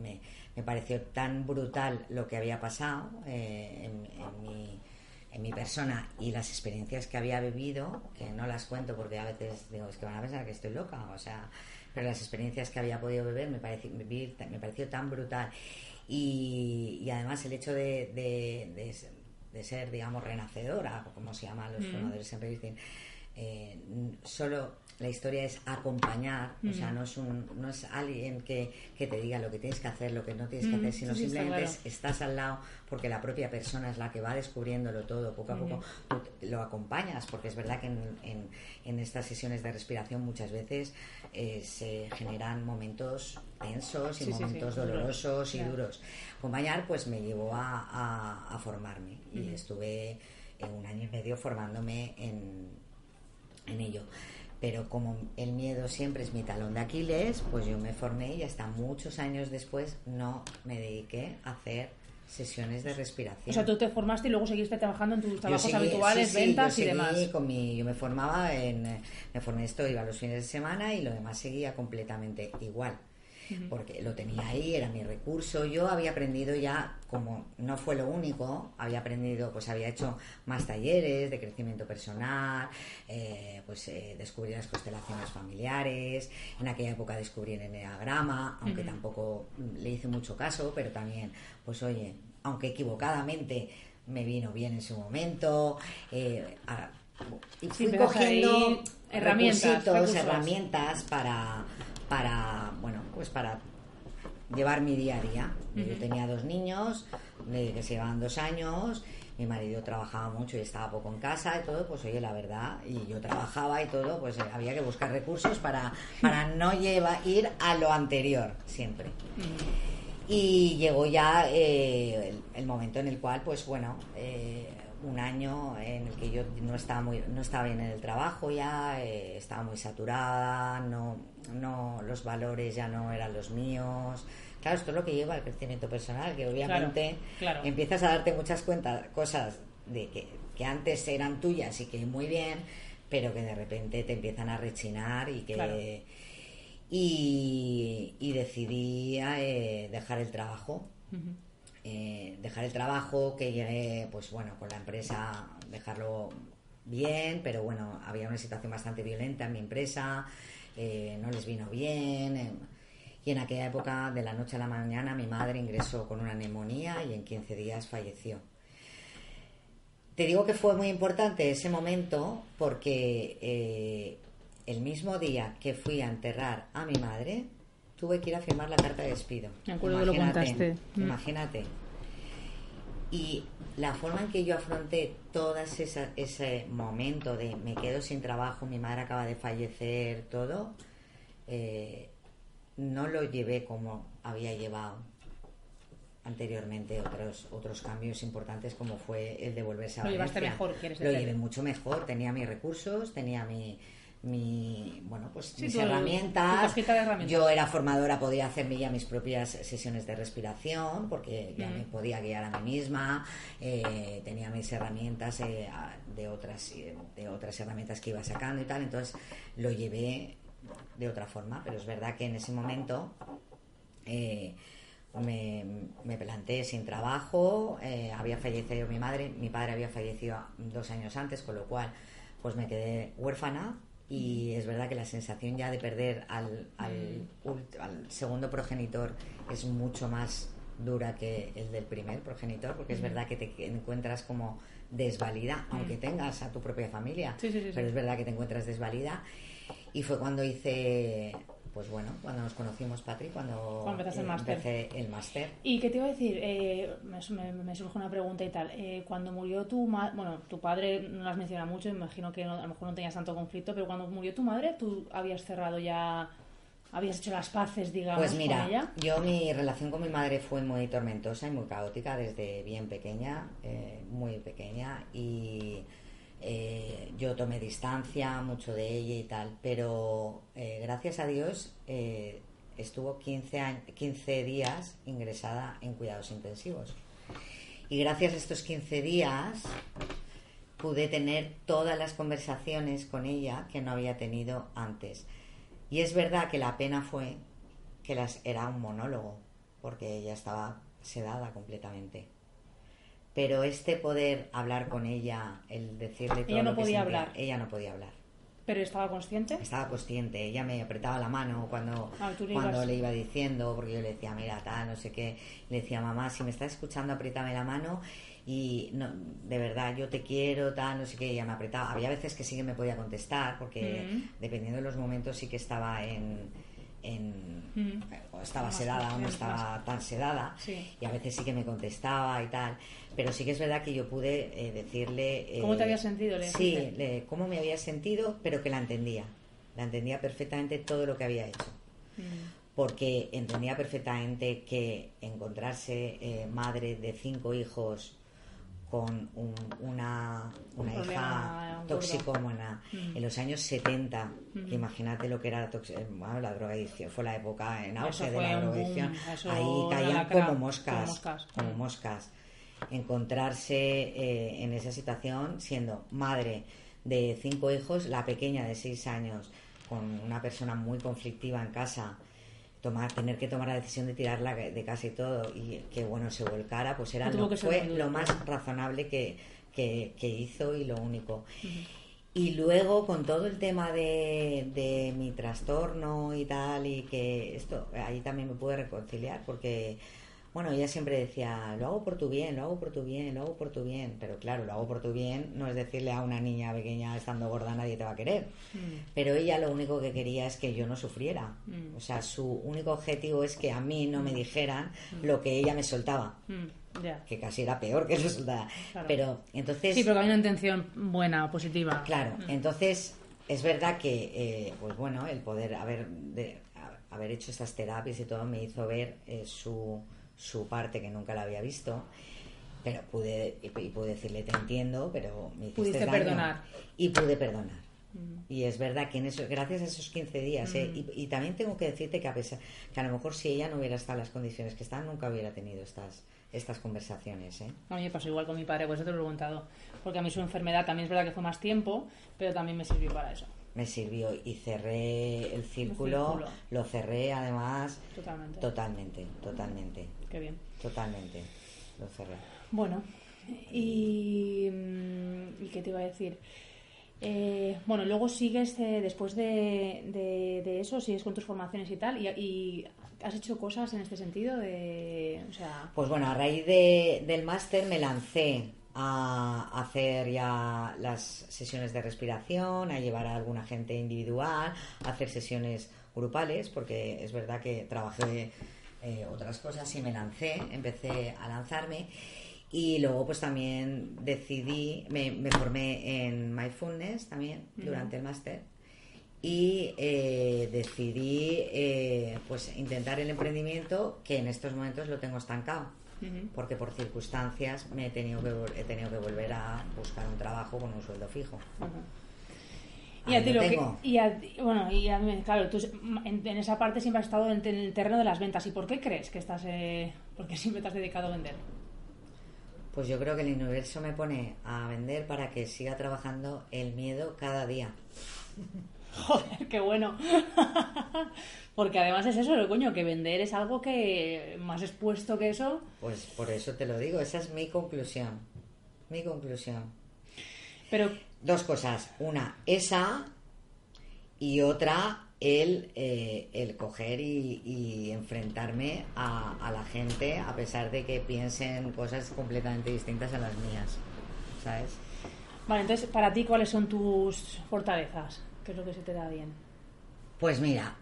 Me, me pareció tan brutal lo que había pasado eh, en, en mi, en mi persona y las experiencias que había vivido, que no las cuento porque a veces digo, es que van a pensar que estoy loca, o sea, pero las experiencias que había podido beber me, pareció, vivir, me pareció tan brutal. Y, y además el hecho de, de, de, de ser, digamos, renacedora, como se llaman los Mm. formadores siempre dicen, eh, solo la historia es acompañar, o sea, no es, un, no es alguien que, que te diga lo que tienes que hacer, lo que no tienes que Mm, hacer, sino sí, sí, está simplemente claro. estás al lado porque la propia persona es la que va descubriéndolo todo poco a poco. Tú lo acompañas, porque es verdad que en, en- en estas sesiones de respiración muchas veces eh, se generan momentos tensos y Sí, sí, sí, momentos duros, dolorosos y duros. Acompañar pues me llevó a, a- a formarme y estuve eh, un año y medio formándome en ello. Pero como el miedo siempre es mi talón de Aquiles, pues yo me formé y hasta muchos años después no me dediqué a hacer sesiones de respiración. O sea, tú te formaste y luego seguiste trabajando en tus trabajos seguí- habituales, sí, sí, ventas yo y demás. Con mi, yo me formaba en. eh, Me formé esto, iba los fines de semana y lo demás seguía completamente igual. Porque lo tenía ahí, era mi recurso. Yo había aprendido ya, como no fue lo único, había aprendido, pues había hecho más talleres de crecimiento personal, eh, pues eh, descubrí las constelaciones familiares. En aquella época descubrí el enneagrama, aunque tampoco le hice mucho caso, pero también, pues oye, aunque equivocadamente me vino bien en su momento. eh, a- y fui cogiendo herramientas, recursos. herramientas para, para, bueno, pues para llevar mi día a día. Yo tenía dos niños de que se llevaban dos años, mi marido trabajaba mucho y estaba poco en casa y todo, pues oye, la verdad, y yo trabajaba y todo, pues eh, había que buscar recursos para, para no llevar, ir a lo anterior siempre. Y llegó ya eh, el, el momento en el cual, pues bueno, eh, un año en el que yo no estaba muy, no estaba bien en el trabajo ya, eh, estaba muy saturada, no, no, los valores ya no eran los míos. Claro, esto es lo que lleva al crecimiento personal, que obviamente claro. empiezas a darte muchas cuentas, cosas de que, que antes eran tuyas y que muy bien, pero que de repente te empiezan a rechinar y que Claro. y, y decidí eh, dejar el trabajo. Eh, dejar el trabajo, que llegué, pues bueno, con la empresa, dejarlo bien, pero bueno, había una situación bastante violenta en mi empresa, eh, no les vino bien. eh, y en aquella época, de la noche a la mañana, mi madre ingresó con una neumonía y en 15 días falleció. Te digo que fue muy importante ese momento porque el mismo día que fui a enterrar a mi madre, tuve que ir a firmar la carta de despido. Me acuerdo que lo contaste. Mm. Imagínate. Y la forma en que yo afronté todo ese momento de me quedo sin trabajo, mi madre acaba de fallecer, todo, eh, no lo llevé como había llevado anteriormente otros otros cambios importantes como fue el de volverse a Lo llevaste Valencia. mejor, quieres Lo llevé mucho mejor, tenía mis recursos, tenía mi mi bueno pues Sí, mis herramientas. yo era formadora podía hacerme ya mis propias sesiones de respiración porque ya Mm. me podía guiar a mí misma eh, tenía mis herramientas eh, de otras eh, de otras herramientas que iba sacando y tal entonces lo llevé de otra forma pero es verdad que en ese momento eh, me, me planté sin trabajo, eh, había fallecido mi madre, mi padre había fallecido dos años antes, con lo cual pues me quedé huérfana y es verdad que la sensación ya de perder al, al, ult- al segundo progenitor es mucho más dura que el del primer progenitor, porque es verdad que te encuentras como desvalida, aunque tengas a tu propia familia, sí, sí, sí. pero es verdad que te encuentras desvalida. Y fue cuando hice, pues bueno, cuando nos conocimos, Patri, cuando, Cuando el eh, máster. empecé el máster. ¿Y qué te iba a decir? Eh, me, me- surge una pregunta y tal. Eh, cuando murió tu madre, bueno, tu padre no lo has mencionado mucho, imagino que no- a lo mejor no tenías tanto conflicto, pero cuando murió tu madre, ¿tú habías cerrado ya, habías hecho las paces, digamos, Pues mira, con ella? yo mi relación con mi madre fue muy tormentosa y muy caótica desde bien pequeña, eh, muy pequeña, y eh, yo tomé distancia mucho de ella y tal, pero eh, gracias a Dios eh, estuvo 15, años, 15 días ingresada en cuidados intensivos. Y gracias a estos 15 días pude tener todas las conversaciones con ella que no había tenido antes. Y es verdad que la pena fue que las era un monólogo, porque ella estaba sedada completamente. Pero este poder hablar con ella, el decirle todo Ella no lo que podía sentía, hablar. ella no podía hablar. ¿Pero estaba consciente? Estaba consciente, ella me apretaba la mano cuando, Ah, le cuando le iba diciendo, porque yo le decía, mira, tal, no sé qué. Le decía, mamá, si me estás escuchando, apriétame la mano y no, de verdad, yo te quiero, tal, no sé qué. Ella me apretaba. Había veces que sí que me podía contestar, porque Mm. dependiendo de los momentos sí que estaba en. En Mm. o estaba Más sedada o no estaba tan sedada Sí. y a veces sí que me contestaba y tal pero sí que es verdad que yo pude eh, decirle ¿Cómo te eh, habías sentido? Le sí le- cómo me había sentido pero que la entendía la entendía perfectamente todo lo que había hecho Mm. porque entendía perfectamente que encontrarse eh, madre de cinco hijos con un- una, una hija toxicómana Mm. en los años 70, Mm. que imagínate lo que era eh, bueno, la drogadicción, fue la época en auge de la drogadicción, ahí caían como moscas, como moscas. como Mm. moscas. Encontrarse eh, en esa situación siendo madre de cinco hijos, la pequeña de seis años, con una persona muy conflictiva en casa, tomar, tener que tomar la decisión de tirarla de casa y todo, y que bueno, se volcara, pues era lo, fue lo más razonable que, que, que hizo y lo único. Y luego con todo el tema de, de mi trastorno y tal, y que esto, ahí también me pude reconciliar porque, bueno, ella siempre decía, lo hago por tu bien, lo hago por tu bien, lo hago por tu bien, pero claro, lo hago por tu bien no es decirle a una niña pequeña estando gorda nadie te va a querer, Mm. pero ella lo único que quería es que yo no sufriera, Mm. o sea, su único objetivo es que a mí no me dijeran lo que ella me soltaba. Mm. Que casi era peor que lo soltara. Claro. Pero entonces Sí, pero hay una intención buena, positiva. Claro, Mm. entonces es verdad que, eh, pues bueno, el poder haber, de, haber hecho estas terapias y todo me hizo ver eh, su, su parte que nunca la había visto. Pero pude, y pude decirle, te entiendo, pero me hiciste Pudiste daño". perdonar. Y pude perdonar. Mm. Y es verdad que en eso, gracias a esos 15 días, ¿eh? y, y también tengo que decirte que a pesar que a lo mejor si ella no hubiera estado en las condiciones que están, nunca hubiera tenido estas, estas conversaciones. ¿eh? A mí me pasó igual con mi padre, por eso te lo he preguntado. Porque a mí su enfermedad también es verdad que fue más tiempo, pero también me sirvió para eso. Me sirvió y cerré el círculo, círculo. lo cerré además Totalmente. totalmente, totalmente, Qué bien. totalmente, lo cerré. Bueno, y, mm, ¿y qué te iba a decir? Eh, bueno, luego sigues, eh, después de, de- de eso, sigues con tus formaciones y tal, y, y has hecho cosas en este sentido, de, o sea, Pues bueno, a raíz de- del máster me lancé a hacer ya las sesiones de respiración, a llevar a alguna gente individual, a hacer sesiones grupales, porque es verdad que trabajé eh, otras cosas y me lancé, empecé a lanzarme. Y luego pues también decidí, me, me formé en Mindfulness también durante el máster. Y eh, decidí eh, pues intentar el emprendimiento que en estos momentos lo tengo estancado porque por circunstancias me he tenido que, he tenido que volver a buscar un trabajo con un sueldo fijo. Y a ti lo que, y a bueno, y a mí, claro, tú en, en esa parte siempre has estado en, en el terreno de las ventas. ¿Y por qué crees que estás, eh, por qué siempre te has dedicado a vender? Pues yo creo que el universo me pone a vender para que siga trabajando el miedo cada día. Joder, qué bueno. Porque además es eso, coño, que vender es algo que más expuesto que eso. Pues por eso te lo digo, esa es mi conclusión. Mi conclusión. Pero Dos cosas. Una, esa y otra, el, eh, el coger y, y enfrentarme a, a la gente a pesar de que piensen cosas completamente distintas a las mías. ¿Sabes? Vale, entonces, para ti, ¿cuáles son tus fortalezas? ¿Qué es lo que se te da bien? Pues mira,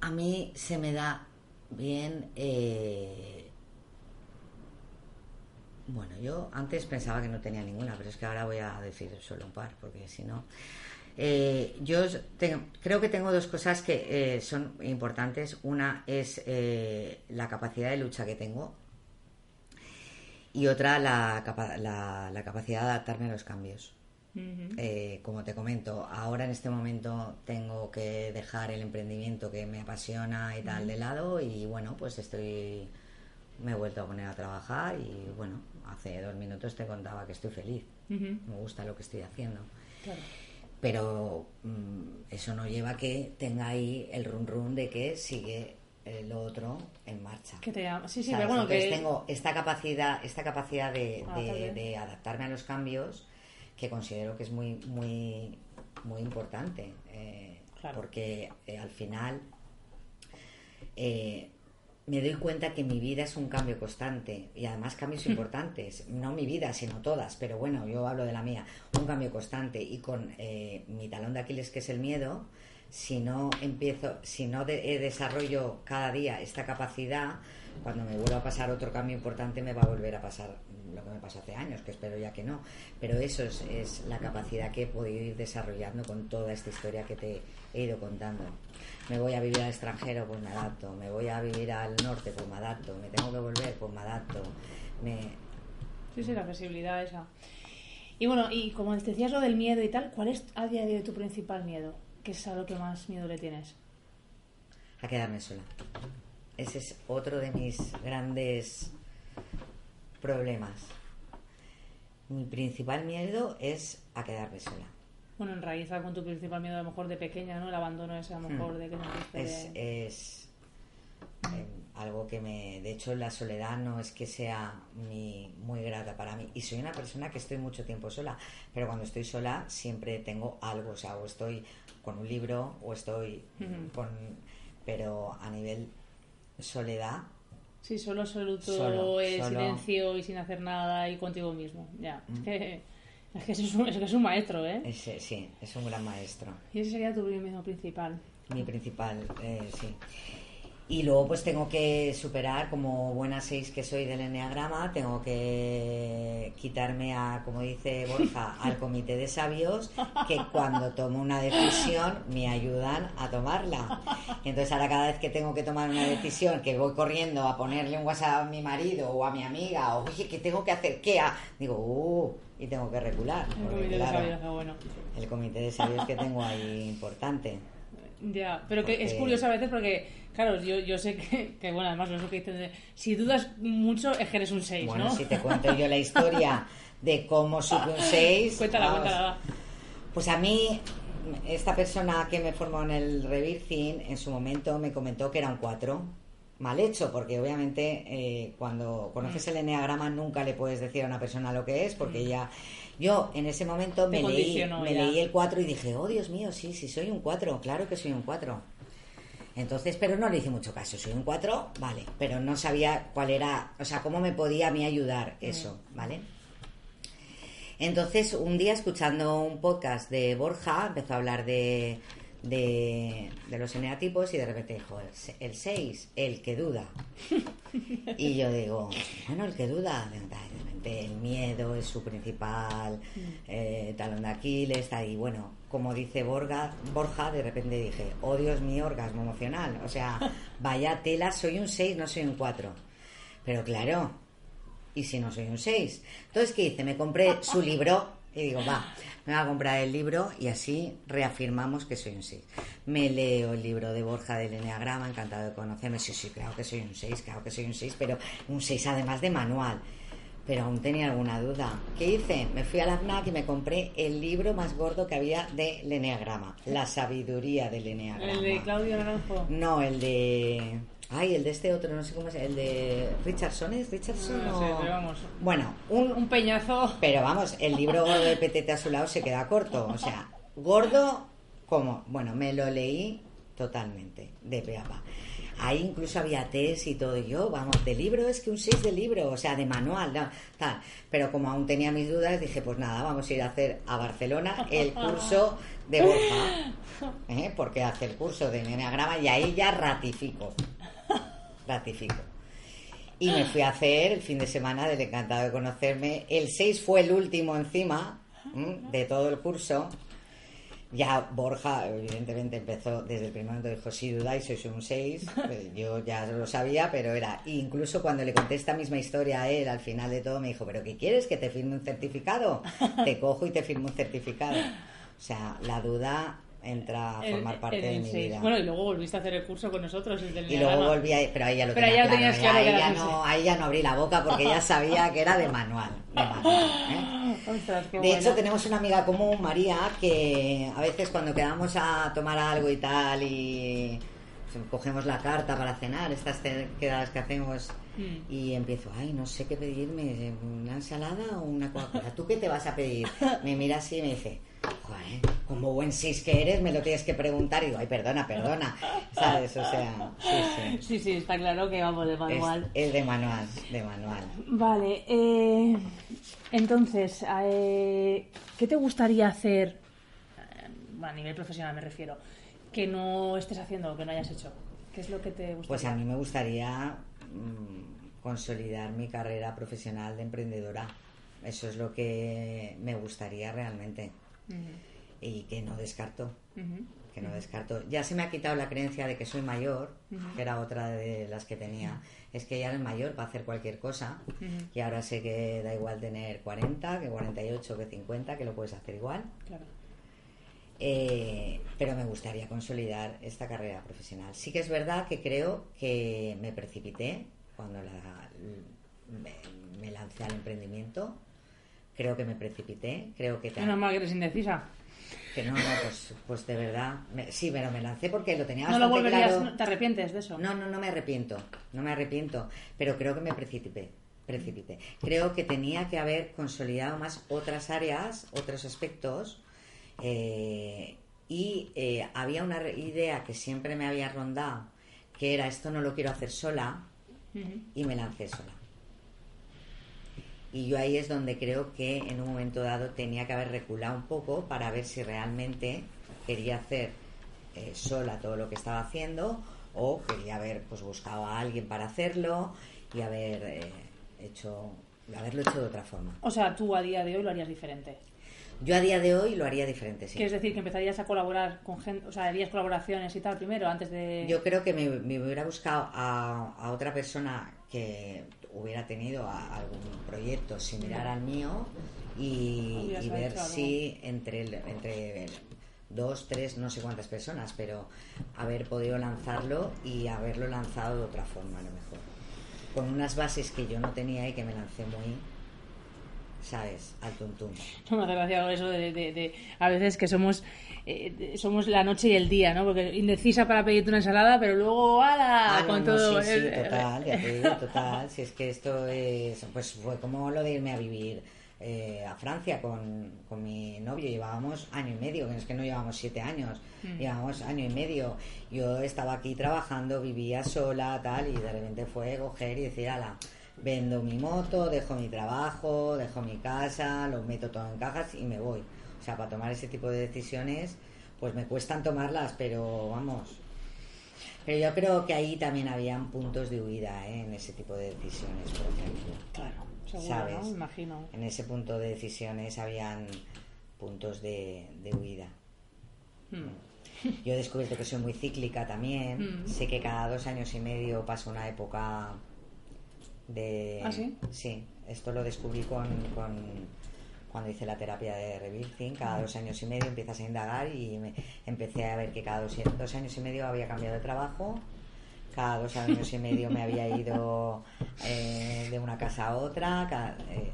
a mí se me da bien. eh, Bueno, yo antes pensaba que no tenía ninguna, pero es que ahora voy a decir solo un par, porque si no. Eh, yo tengo- creo que tengo dos cosas que eh, son importantes. Una es eh, la capacidad de lucha que tengo y otra la, la capacidad de adaptarme a los cambios. Eh, como te comento, ahora en este momento tengo que dejar el emprendimiento que me apasiona y tal de lado y bueno, pues estoy, me he vuelto a poner a trabajar y bueno, hace dos minutos te contaba que estoy feliz, me gusta lo que estoy haciendo. claro. Pero mm, eso no lleva a que tenga ahí el run run de que sigue lo otro en marcha. ¿Qué te? Sí, sí, ¿Sabes? pero bueno, Entonces que... tengo esta capacidad, esta capacidad de, Ah, de- de adaptarme a los cambios que considero que es muy, muy, muy importante. eh, Claro. Porque eh, al final eh, me doy cuenta que mi vida es un cambio constante y además cambios importantes. No mi vida, sino todas, pero bueno, yo hablo de la mía. Un cambio constante y con eh, mi talón de Aquiles, que es el miedo, si no empiezo, si no de- eh, desarrollo cada día esta capacidad, cuando me vuelva a pasar otro cambio importante me va a volver a pasar lo que me pasó hace años, que espero ya que no. Pero eso es, es la capacidad que he podido ir desarrollando con toda esta historia que te he ido contando. Me voy a vivir al extranjero, pues me adapto. Me voy a vivir al norte, pues me adapto. Me tengo que volver, pues me adapto. Me... Sí, sí, la flexibilidad esa. Y bueno, y como te decías lo del miedo y tal, ¿cuál es a día de hoy tu principal miedo? ¿Qué es a lo que más miedo le tienes? a quedarme sola. Ese es otro de mis grandes problemas. Mi principal miedo es a quedarme sola. Bueno, en raíz con tu principal miedo a lo mejor de pequeña, ¿no? El abandono ese a lo mejor de que sentiste Hmm. Es, es, eh, algo que me... De hecho, la soledad no es que sea mi- muy grata para mí. Y soy una persona que estoy mucho tiempo sola. Pero cuando estoy sola siempre tengo algo. O sea, o estoy con un libro o estoy con... Pero a nivel soledad Sí, solo absoluto, Solo, el solo. silencio y sin hacer nada y contigo mismo. Ya, Mm. es que es que es un, es que es un maestro, ¿eh? Ese, sí, es un gran maestro. Y ese sería tu miedo principal. Mi principal, eh, sí. Y luego pues tengo que superar, como buena seis que soy del Enneagrama, tengo que quitarme a, como dice Borja, al comité de sabios, que cuando tomo una decisión me ayudan a tomarla. Entonces ahora cada vez que tengo que tomar una decisión, que voy corriendo a ponerle un WhatsApp a mi marido o a mi amiga, o oye, ¿qué tengo que hacer? ¿Qué? ha-?", Digo, uh, y tengo que recular. El comité de sabios, bueno. el comité de sabios que tengo ahí importante. Ya, pero que es curioso a veces porque, claro, yo, yo sé que, que, bueno, además lo que dicen de, si dudas mucho es que eres un 6, Bueno, ¿no? si te cuento yo la historia de cómo supe un 6. Cuéntala, cuéntala. Pues a mí, esta persona que me formó en el Revirgin, en su momento me comentó que era un 4. Mal hecho, porque obviamente eh, cuando conoces el enneagrama nunca le puedes decir a una persona lo que es, porque ya. Yo en ese momento me, leí, me leí el 4 y dije, oh Dios mío, sí, sí, soy un 4, claro que soy un 4. Entonces, pero no le hice mucho caso. Soy un 4, vale, pero no sabía cuál era, o sea, cómo me podía a mí ayudar eso, ¿vale? Entonces, un día escuchando un podcast de Borja, empezó a hablar de, de, de los eneatipos y de repente dijo, el 6, el que duda. Y yo digo, bueno, el que duda, el miedo es su principal eh, talón de Aquiles, está ahí. Bueno, como dice Borga, Borja, de repente dije, oh Dios mío, orgasmo emocional. O sea, vaya tela, soy un 6, no soy un 4. Pero claro, ¿Y si no soy un 6? Entonces, ¿qué hice? Me compré su libro y digo, va, me voy a comprar el libro y así reafirmamos que soy un 6. Me leo el libro de Borja del Enneagrama, encantado de conocerme. Sí, sí, claro que soy un 6, claro que soy un 6, pero un 6 además de manual. Pero aún tenía alguna duda. ¿Qué hice? Me fui a la FNAC y me compré el libro más gordo que había del Enneagrama. La sabiduría del Enneagrama. ¿El de Claudio Naranjo? No, el de... Ay, el de este otro, no sé cómo es, el de Richardson, ¿es Richardson No o- sé, vamos. Bueno, un, Un peñazo. pero vamos, el libro gordo de Petete a su lado se queda corto. O sea, gordo como. Bueno, me lo leí totalmente, de pe a pa. Ahí incluso había test y todo. Y yo, vamos, de libro es que un 6 de libro, o sea, de manual, tal. Pero como aún tenía mis dudas, dije, pues nada, vamos a ir a hacer a Barcelona el curso de Borja. ¿eh? Porque hace el curso de Enneagrama y ahí ya ratifico. Ratifico. Y me fui a hacer el fin de semana del encantado de conocerme. El 6 fue el último encima de todo el curso. Ya Borja, evidentemente, empezó desde el primer momento, dijo, sí, dudáis, sois un 6. Yo ya lo sabía, pero era. Incluso cuando le conté esta misma historia a él, al final de todo, me dijo, ¿pero qué quieres? ¿Que te firme un certificado? Te cojo y te firmo un certificado. O sea, la duda entra a El- formar parte el de mi vida. Luego y luego volviste a hacer el curso con nosotros, el del Y luego Enneagrama. volví a... Pero ahí ya lo Pero tenía ahí ya claro ahí, ya no, ahí ya no abrí la boca porque ya sabía que era de manual. De, manual, ¿eh? Ostras, qué De hecho, tenemos una amiga común, María, que a veces cuando quedamos a tomar algo y tal y cogemos la carta para cenar, estas quedadas que hacemos Mm. y empiezo, ay, no sé qué pedirme, una ensalada o una Coca-Cola. ¿Tú qué te vas a pedir? Me mira así y me dice, joder, como buen sis que eres, me lo tienes que preguntar. Y digo, ay, perdona, perdona. ¿Sabes? O sea, sí, sí. Sí, sí, está claro que vamos de manual. es de manual, de manual. Vale, eh, entonces, eh, ¿qué te gustaría hacer, eh, a nivel profesional me refiero, que no estés haciendo o que no hayas hecho? ¿Qué es lo que te gustaría? Pues a mí me gustaría mm, consolidar mi carrera profesional de emprendedora. Eso es lo que me gustaría realmente y que no descarto. Que no descarto. Ya se me ha quitado la creencia de que soy mayor, que era otra de las que tenía. Es que ya eres mayor para hacer cualquier cosa. Y ahora sé que da igual tener 40, que 48, que 50, que lo puedes hacer igual. Claro. Eh, pero me gustaría consolidar esta carrera profesional. Sí que es verdad que creo que me precipité cuando la- me, me lancé al emprendimiento. Creo que me precipité. Creo que, Menos mal que eres indecisa. que no, no, pues, pues de verdad. me- sí, pero me lancé porque lo tenía No lo volverías, claro. no- ¿te arrepientes de eso? No, no, no me arrepiento, no me arrepiento, pero creo que me precipité, precipité. Creo que tenía que haber consolidado más otras áreas, otros aspectos, eh, y eh, había una idea que siempre me había rondado, que era esto no lo quiero hacer sola, y me lancé sola. Y yo ahí es donde creo que en un momento dado tenía que haber reculado un poco para ver si realmente quería hacer eh, sola todo lo que estaba haciendo o quería haber pues buscado a alguien para hacerlo y haber eh, hecho haberlo hecho de otra forma. O sea, tú a día de hoy lo harías diferente. Yo a día de hoy lo haría diferente, sí. Quieres decir que empezarías a colaborar con gente, o sea, harías colaboraciones y tal primero antes de... Yo creo que me, me hubiera buscado a, a otra persona que hubiera tenido a- algún proyecto similar al mío y, y ver hecho si entre, el- entre dos, tres, no sé cuántas personas, pero haber podido lanzarlo y haberlo lanzado de otra forma a lo mejor. Con unas bases que yo no tenía y que me lancé muy, ¿sabes? Al tuntún. No me hace gracia eso de, de- de- a veces que somos eh, somos la noche y el día, ¿no? Porque indecisa para pedirte una ensalada, pero luego ¡ala! Ah, con no, todo. sí, sí, eh, total, ya te digo, total. Si es que esto es, pues fue como lo de irme a vivir eh, a Francia con, con mi novio. Llevábamos año y medio, que es que no llevábamos siete años, llevábamos año y medio. Yo estaba aquí trabajando, vivía sola, tal, y de repente fue coger y decir, ala, vendo mi moto, dejo mi trabajo, dejo mi casa, lo meto todo en cajas y me voy. O sea, para tomar ese tipo de decisiones, pues me cuestan tomarlas, pero vamos, pero yo creo que ahí también habían puntos de huida ¿eh? en ese tipo de decisiones, por ejemplo. Claro, seguro, ¿Sabes? ¿no? Imagino. En ese punto de decisiones habían puntos de, de huida. Hmm. Yo he descubierto que soy muy cíclica también. Mm. Sé que cada dos años y medio paso una época De, ¿Ah, sí? Sí, esto lo descubrí con, con cuando hice la terapia de rebirthing. Cada dos años y medio empiezas a indagar y me, empecé a ver que cada dos, dos años y medio había cambiado de trabajo cada dos años y medio me había ido eh, de una casa a otra. Cada, eh,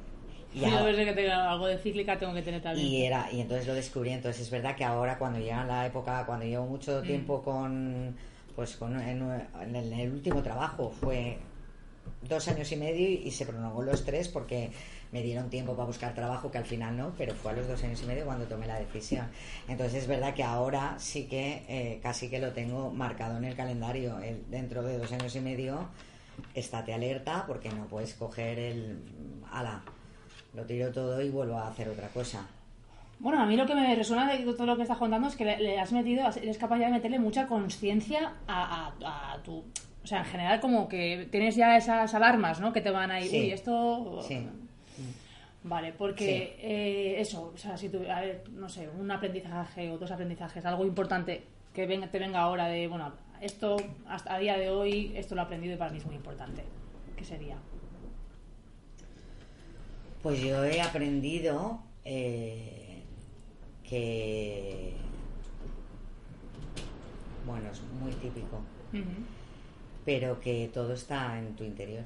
y ahora, que tengo algo de cíclica tengo que tener también. Y, era, y entonces lo descubrí. Entonces es verdad que ahora cuando llega la época, cuando llevo mucho Mm. tiempo con, pues con en el último trabajo fue dos años y medio y se prolongó los tres porque me dieron tiempo para buscar trabajo que al final no, pero fue a los dos años y medio cuando tomé la decisión. Entonces es verdad que ahora sí que eh, casi que lo tengo marcado en el calendario. El, dentro de dos años y medio estate alerta porque no puedes coger el ala, lo tiro todo y vuelvo a hacer otra cosa. Bueno, a mí lo que me resuena de todo lo que estás contando es que le, has metido, eres capaz ya de meterle mucha conciencia a, a, a tu o sea, en general como que tienes ya esas alarmas, ¿no? Que te van a ir, Sí. uy, esto... Sí. Vale, porque eh, eso, o sea, si tú, a ver, no sé, un aprendizaje o dos aprendizajes, algo importante que venga, te venga ahora de, bueno, esto hasta a día de hoy, esto lo he aprendido y para mí es muy importante. ¿Qué sería? Pues yo he aprendido eh, que, bueno, es muy típico, Ujú. Pero que todo está en tu interior.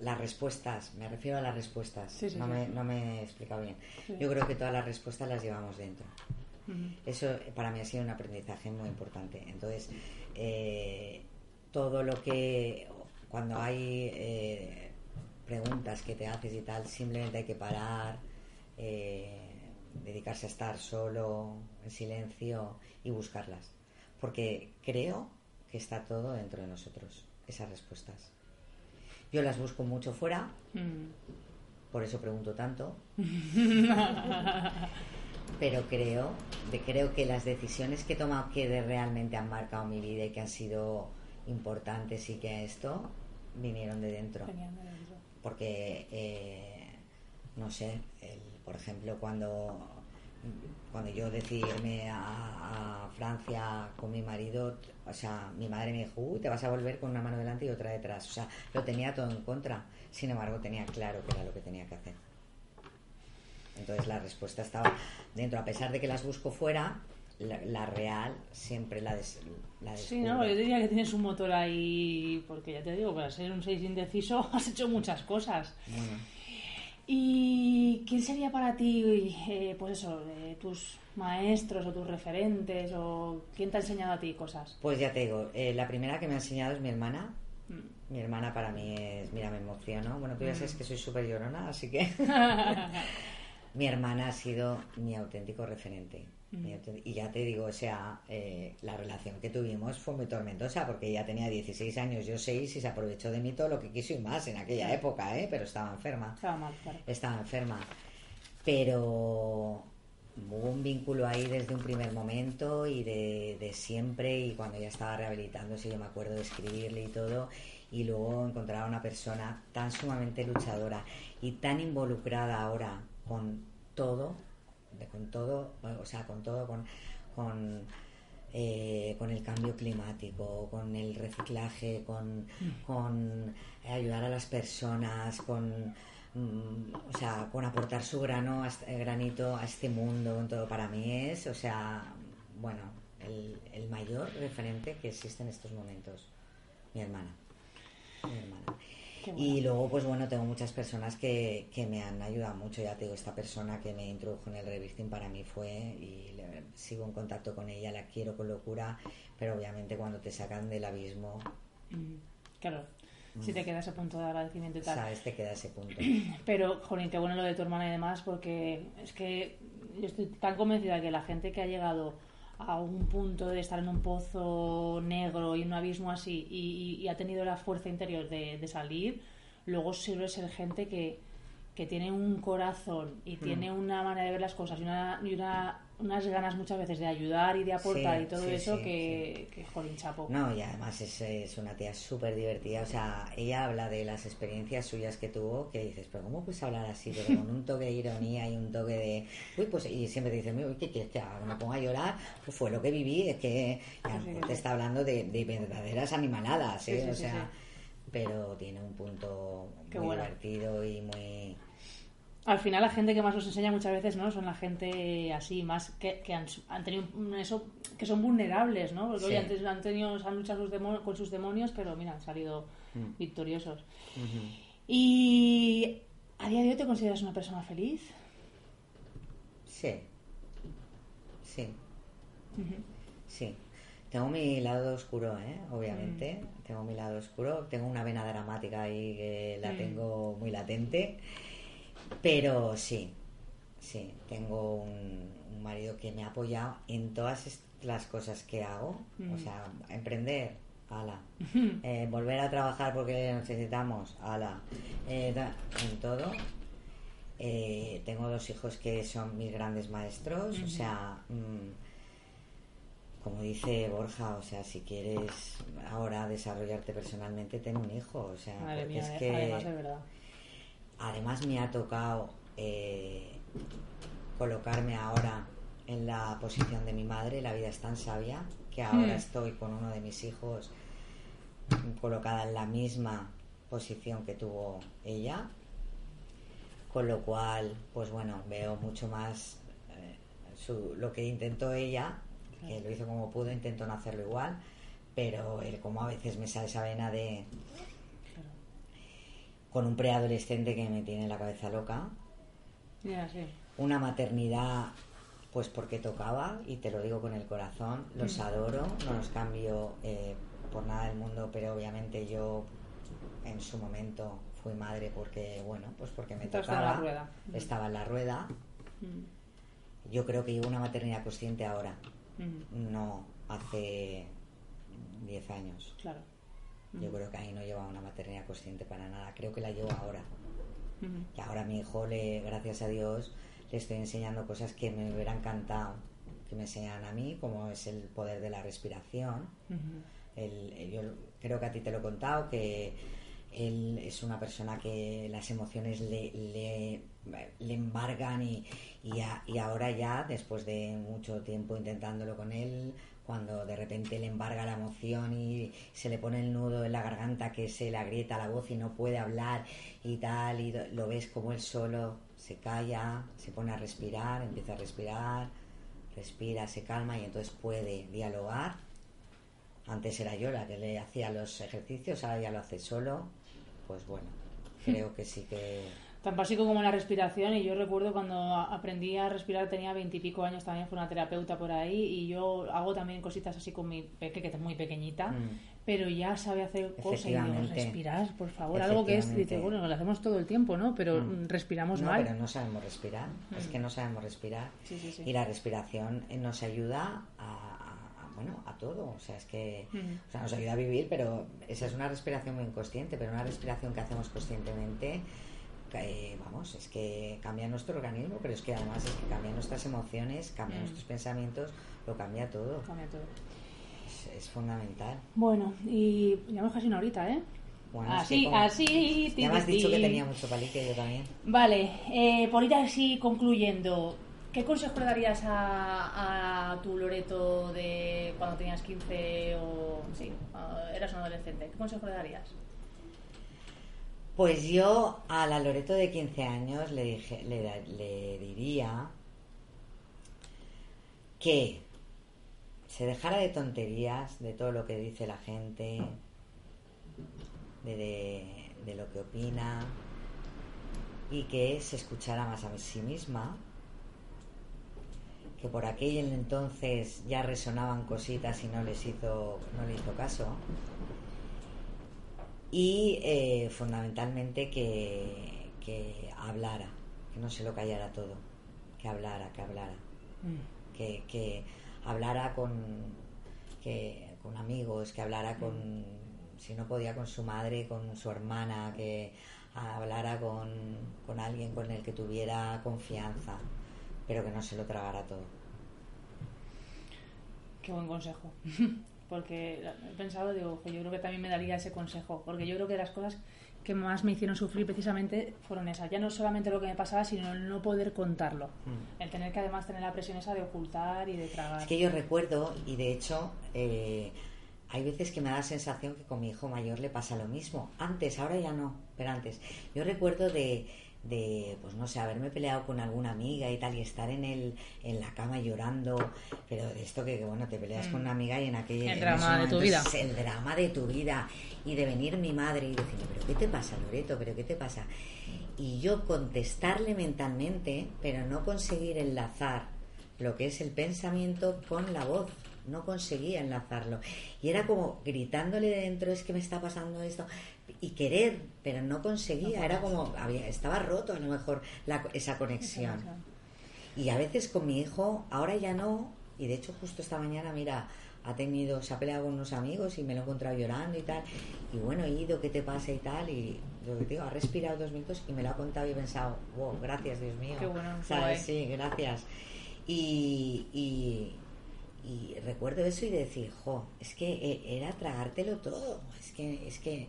Las respuestas, me refiero a las respuestas, Sí, sí, no, sí. Me, no me he explicado bien. Yo creo que todas las respuestas las llevamos dentro. Eso para mí ha sido un aprendizaje muy importante. Entonces, eh, todo lo que, cuando hay eh, preguntas que te haces y tal, simplemente hay que parar, eh, dedicarse a estar solo, en silencio y buscarlas. Porque creo que está todo dentro de nosotros, esas respuestas. Yo las busco mucho fuera, Mm. por eso pregunto tanto. Pero creo, de, creo que las decisiones que he tomado que de- realmente han marcado mi vida y que han sido importantes y que esto vinieron de dentro. Venían de dentro. Porque, eh, no sé, el- por ejemplo, cuando, cuando yo decidí irme a, a Francia con mi marido, o sea, mi madre me dijo, uy, te vas a volver con una mano delante y otra detrás. O sea, lo tenía todo en contra. Sin embargo, tenía claro que era lo que tenía que hacer. Entonces la respuesta estaba dentro, a pesar de que las busco fuera, la, la real siempre la, des, la Sí, no, yo diría que tienes un motor ahí, porque ya te digo, para ser un 6 indeciso has hecho muchas cosas. Bueno, ¿Y quién sería para ti, eh, pues eso, eh, tus maestros o tus referentes o quién te ha enseñado a ti cosas? pues ya te digo, eh, la primera que me ha enseñado es mi hermana. Mm. Mi hermana para mí es, mira, me emociono. Bueno, tú ya sabes que soy súper llorona, así que mi hermana ha sido mi auténtico referente. Y ya te digo, o sea, eh, la relación que tuvimos fue muy tormentosa porque ella tenía 16 años, yo 6 y se aprovechó de mí todo lo que quiso y más en aquella época, ¿eh? pero estaba enferma. Estaba mal, claro. estaba enferma. Pero hubo un vínculo ahí desde un primer momento y de, de siempre y cuando ya estaba rehabilitándose yo me acuerdo de escribirle y todo y luego encontrar a una persona tan sumamente luchadora y tan involucrada ahora con todo, de- con todo, o sea, con todo, con, con, eh, con el cambio climático, con el reciclaje, con, con ayudar a las personas, con mm, o sea, con aportar su grano, a este- granito a este mundo, en todo para mí es, o sea, bueno, el, el mayor referente que existe en estos momentos, mi hermana. Mi hermana. Bueno. Y luego, pues bueno, tengo muchas personas que, que me han ayudado mucho. Ya te digo, esta persona que me introdujo en el revisting para mí fue, y le- sigo en contacto con ella, la quiero con locura, pero obviamente cuando te sacan del abismo, Mm, Claro, si te queda ese punto de agradecimiento y tal. sabes, te queda ese punto. Pero, jolín, qué bueno lo de tu hermana y demás, porque es que yo estoy tan convencida que la gente que ha llegado a un punto de estar en un pozo negro y un abismo así y, y- ha tenido la fuerza interior de, de salir, luego suele ser gente que, que tiene un corazón y tiene una manera de ver las cosas y, una, y una- unas ganas muchas veces de ayudar y de aportar Sí, y todo sí, eso sí, que, que, jolín, chapo. No, y además es, es una tía súper divertida. O sea, ella habla de las experiencias suyas que tuvo, que dices, pero ¿cómo puedes hablar así? Pero con un toque de ironía y un toque de... Uy, pues, y siempre te dice, uy, ¿qué quieres que haga? Me ponga a llorar. Pues fue lo que viví, es que te está hablando de, de verdaderas animaladas, ¿eh? O sea... pero tiene un punto Qué muy bueno. divertido y muy... Al final la gente que más os enseña muchas veces, ¿no? Son la gente así, más que, que han, han tenido eso, que son vulnerables, ¿no? Porque Sí. oye, antes han tenido, han luchado sus demo- con sus demonios, pero mira, han salido Mm. victoriosos. Y a día de hoy te consideras una persona feliz. Sí, sí, sí. Tengo mi lado oscuro, ¿eh? Obviamente. Tengo mi lado oscuro. Tengo una vena dramática ahí que la Mm. tengo muy latente. Pero sí, sí. Tengo un, un marido que me ha apoyado en todas las cosas que hago. Mm. O sea, emprender, ala. Eh, volver a trabajar porque necesitamos, ala. Eh, en todo. Eh, tengo dos hijos que son mis grandes maestros, o sea, mm, como dice Borja, o sea, si quieres ahora desarrollarte personalmente, ten un hijo, o sea, Madre porque mía, es eh, que además de verdad. Además me ha tocado eh, colocarme ahora en la posición de mi madre, la vida es tan sabia, que ahora Hmm. estoy con uno de mis hijos colocada en la misma posición que tuvo ella, con lo cual, pues bueno, veo mucho más eh, su- lo que intentó ella, que lo hizo como pudo, intentó no hacerlo igual, pero él como a veces me sale esa vena de. Con un preadolescente que me tiene la cabeza loca, sí. una maternidad pues porque tocaba y te lo digo con el corazón los adoro no los cambio eh, por nada del mundo pero obviamente yo en su momento fui madre porque bueno pues porque me en tocaba. la rueda. estaba en la rueda. Mm, yo creo que llevo una maternidad consciente ahora mm, no hace 10 años. Claro. Yo creo que ahí no llevaba una maternidad consciente para nada. Creo que la llevo ahora. Y ahora a mi hijo, le, gracias a Dios, le estoy enseñando cosas que me hubiera encantado que me enseñaran a mí, como es el poder de la respiración. El- el- yo creo que a ti te lo he contado, que él es una persona que las emociones le, le, le embargan y, y, a- y ahora ya, después de mucho tiempo intentándolo con él, cuando de repente le embarga la emoción y se le pone el nudo en la garganta que se le agrieta la voz y no puede hablar y tal, y lo ves como él solo se calla, se pone a respirar, empieza a respirar, respira, se calma y entonces puede dialogar antes era yo la que le hacía los ejercicios, ahora ya lo hace solo. Pues bueno, creo que sí que. Tan básico como la respiración, y yo recuerdo cuando aprendí a respirar tenía veintipico años, también fue una terapeuta por ahí, y yo hago también cositas así con mi peque, que es muy pequeñita, Mm. pero ya sabe hacer cosas y digo, respirar, por favor, algo que es, dice, bueno, lo hacemos todo el tiempo, ¿no? Pero Mm. mm, respiramos No, mal. pero no sabemos respirar. Es que no sabemos respirar. Sí, sí, sí. Y la respiración eh, nos ayuda a, bueno, a todo. O sea, es que Ujú. o sea, nos ayuda a vivir, pero esa es una respiración muy inconsciente, pero una respiración que hacemos conscientemente. Que, vamos, es que cambia nuestro organismo, pero es que además es que cambia nuestras emociones, cambia Mm. nuestros pensamientos, lo cambia todo. Cambia todo. Es, es fundamental. Bueno, y llevamos casi una horita, ¿eh? Bueno, así, como- así. Ya me has dicho que tenía mucho palique, yo también. Vale, eh, por ir así concluyendo, ¿qué consejo le darías a, a tu Loreto de cuando tenías 15 o sí, eras un adolescente? ¿Qué consejo le darías? Pues yo a la Loreto de 15 años le, dije, le, diría que se dejara de tonterías, de todo lo que dice la gente, de, de- de lo que opina, y que se escuchara más a sí misma, que por aquel entonces ya resonaban cositas y no les hizo, no le hizo caso y eh, fundamentalmente que, que hablara, que no se lo callara todo, que hablara, que hablara, que, que hablara con, que, con amigos, que hablara con, si no podía, con su madre, con su hermana, que hablara con, con alguien con el que tuviera confianza, pero que no se lo tragara todo. Qué buen consejo. Porque he pensado, digo, que yo creo que también me daría ese consejo. Porque yo creo que las cosas que más me hicieron sufrir precisamente fueron esas. Ya no solamente lo que me pasaba, sino el no poder contarlo. Mm. El tener que además tener la presión esa de ocultar y de tragar. Es que yo recuerdo, y de hecho, eh, hay veces que me da la sensación que con mi hijo mayor le pasa lo mismo. Antes, ahora ya no, pero antes. Yo recuerdo de, de pues no sé, haberme peleado con alguna amiga y tal, y estar en el, en la cama llorando, pero de esto que, bueno, te peleas con una amiga y en aquel El drama de tu vida. el drama de tu vida. Y de venir mi madre y decirle, pero ¿qué te pasa, Loreto? ¿Pero qué te pasa? Y yo contestarle mentalmente, pero no conseguir enlazar lo que es el pensamiento con la voz no conseguía enlazarlo. Y era como gritándole de dentro, es que me está pasando esto, y querer, pero no conseguía. Era como, había, estaba roto a lo mejor la- esa conexión. Y a veces con mi hijo, ahora ya no, y de hecho justo esta mañana, mira, ha tenido, se ha peleado con unos amigos y me lo he encontrado llorando y tal. Y bueno, he ido, ¿qué te pasa y tal? Y lo que te digo, ha respirado dos minutos y me lo ha contado y he pensado, wow, gracias, Dios mío. Qué bueno, ¿Sabes? Sí, gracias. Y, y, y recuerdo eso y decir, jo, es que eh, era tragártelo todo. Es que, es que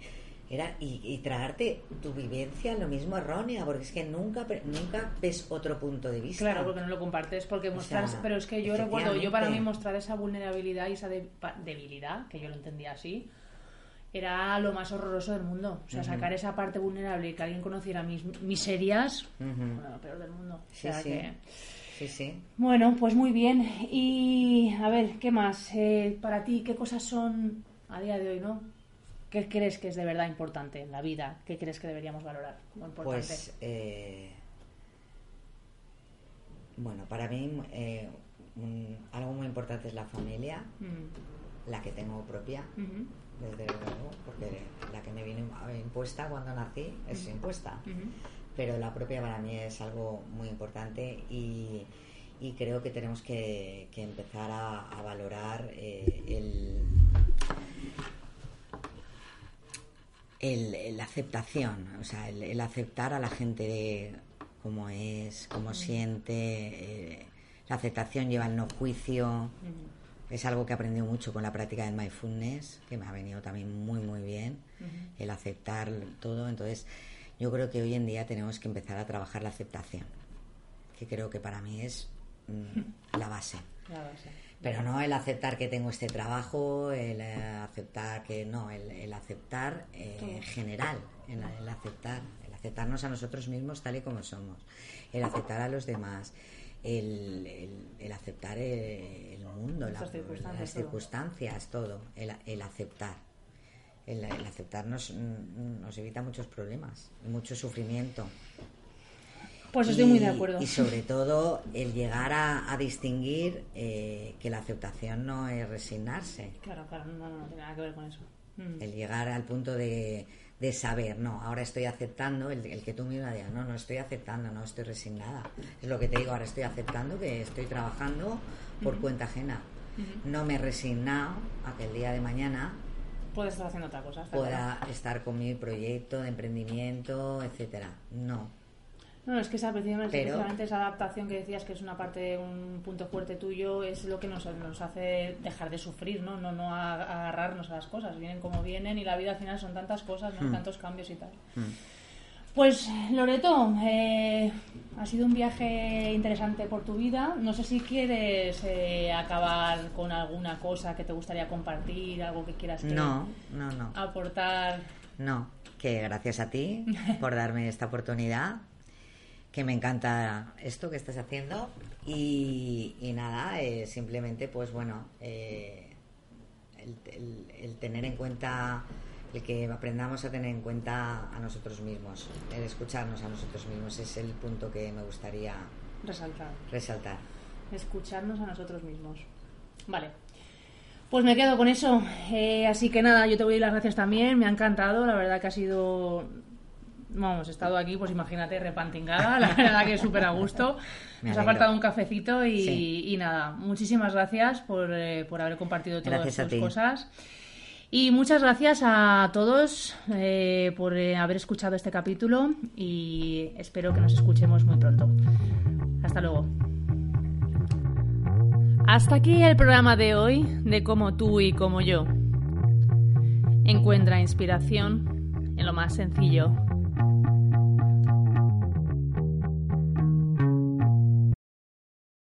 era, y, y tragarte tu vivencia lo mismo errónea, porque es que nunca, nunca ves otro punto de vista. Claro, porque no lo compartes, porque O mostrar, sea, pero es que yo recuerdo, yo para mí mostrar esa vulnerabilidad y esa debilidad, que yo lo entendía así, era lo más horroroso del mundo. O sea, sacar esa parte vulnerable y que alguien conociera mis miserias, Ujú. bueno, lo peor del mundo. O Sí, sea sí. que- Sí, sí. Bueno, pues muy bien. Y a ver, ¿qué más? Eh, para ti, ¿qué cosas son a día de hoy, no? ¿Qué crees que es de verdad importante en la vida? ¿Qué crees que deberíamos valorar como importante? Pues, eh, bueno, para mí eh, un- algo muy importante es la familia, Mm, la que tengo propia, desde luego, porque la que me vino impuesta cuando nací es impuesta. pero la propia para mí es algo muy importante y, y creo que tenemos que, que empezar a, a valorar eh, el, el, el- la aceptación, o sea, el, el aceptar a la gente de cómo es, cómo siente, eh, la aceptación lleva el no juicio, es algo que he aprendido mucho con la práctica del mindfulness, que me ha venido también muy, muy bien, el aceptar todo. Entonces, yo creo que hoy en día tenemos que empezar a trabajar la aceptación, que creo que para mí es mm, la base. La base. Pero no el aceptar que tengo este trabajo, el eh, aceptar que no, el, el aceptar eh, en general, el, el aceptar, el aceptarnos a nosotros mismos tal y como somos, el aceptar a los demás, el, el- aceptar el, el mundo, la- circunstancias, las circunstancias, todo, el, el aceptar. El, el aceptar nos, mm, nos evita muchos problemas, y mucho sufrimiento. Pues estoy muy de acuerdo. Y sobre todo el llegar a, a distinguir eh, que la aceptación no es resignarse. Claro, claro, no, no, no tiene nada que ver con eso. Mm. El llegar al punto de, de saber, no, ahora estoy aceptando, el, el que tú misma digas, no, no estoy aceptando, no estoy resignada. Es lo que te digo, ahora estoy aceptando que estoy trabajando por cuenta ajena. No me he resignado a que el día de mañana Puedes estar haciendo otra cosa. pueda claro. estar con mi proyecto de emprendimiento, etcétera. No. No, no, es que esa, precisamente, Pero- precisamente esa adaptación que decías que es una parte, un punto fuerte tuyo, es lo que nos, nos hace dejar de sufrir, ¿no? No, no a- agarrarnos a las cosas. Vienen como vienen y la vida al final son tantas cosas, ¿no? Hmm. Tantos cambios y tal. Pues, Loreto, eh, ha sido un viaje interesante por tu vida. No sé si quieres eh, acabar con alguna cosa que te gustaría compartir, algo que quieras que No, no, no. aportar. No, que gracias a ti por darme esta oportunidad, que me encanta esto que estás haciendo y, y nada, eh, simplemente pues bueno, eh, el, el- el tener en cuenta, el que aprendamos a tener en cuenta a nosotros mismos, el escucharnos a nosotros mismos es el punto que me gustaría Resaltar. resaltar. escucharnos a nosotros mismos. Vale. Pues me quedo con eso. Eh, así que nada, yo te doy las gracias también. Me ha encantado. La verdad que ha sido. Vamos, he estado aquí, pues imagínate, repantingada. La verdad que súper a gusto. Nos ha faltado un cafecito y, Sí. y nada. Muchísimas gracias por, eh, por haber compartido todas ti. cosas. Y muchas gracias a todos eh, por eh, haber escuchado este capítulo y espero que nos escuchemos muy pronto. Hasta luego. Hasta aquí el programa de hoy de Como tú y como yo. Encuentra inspiración en lo más sencillo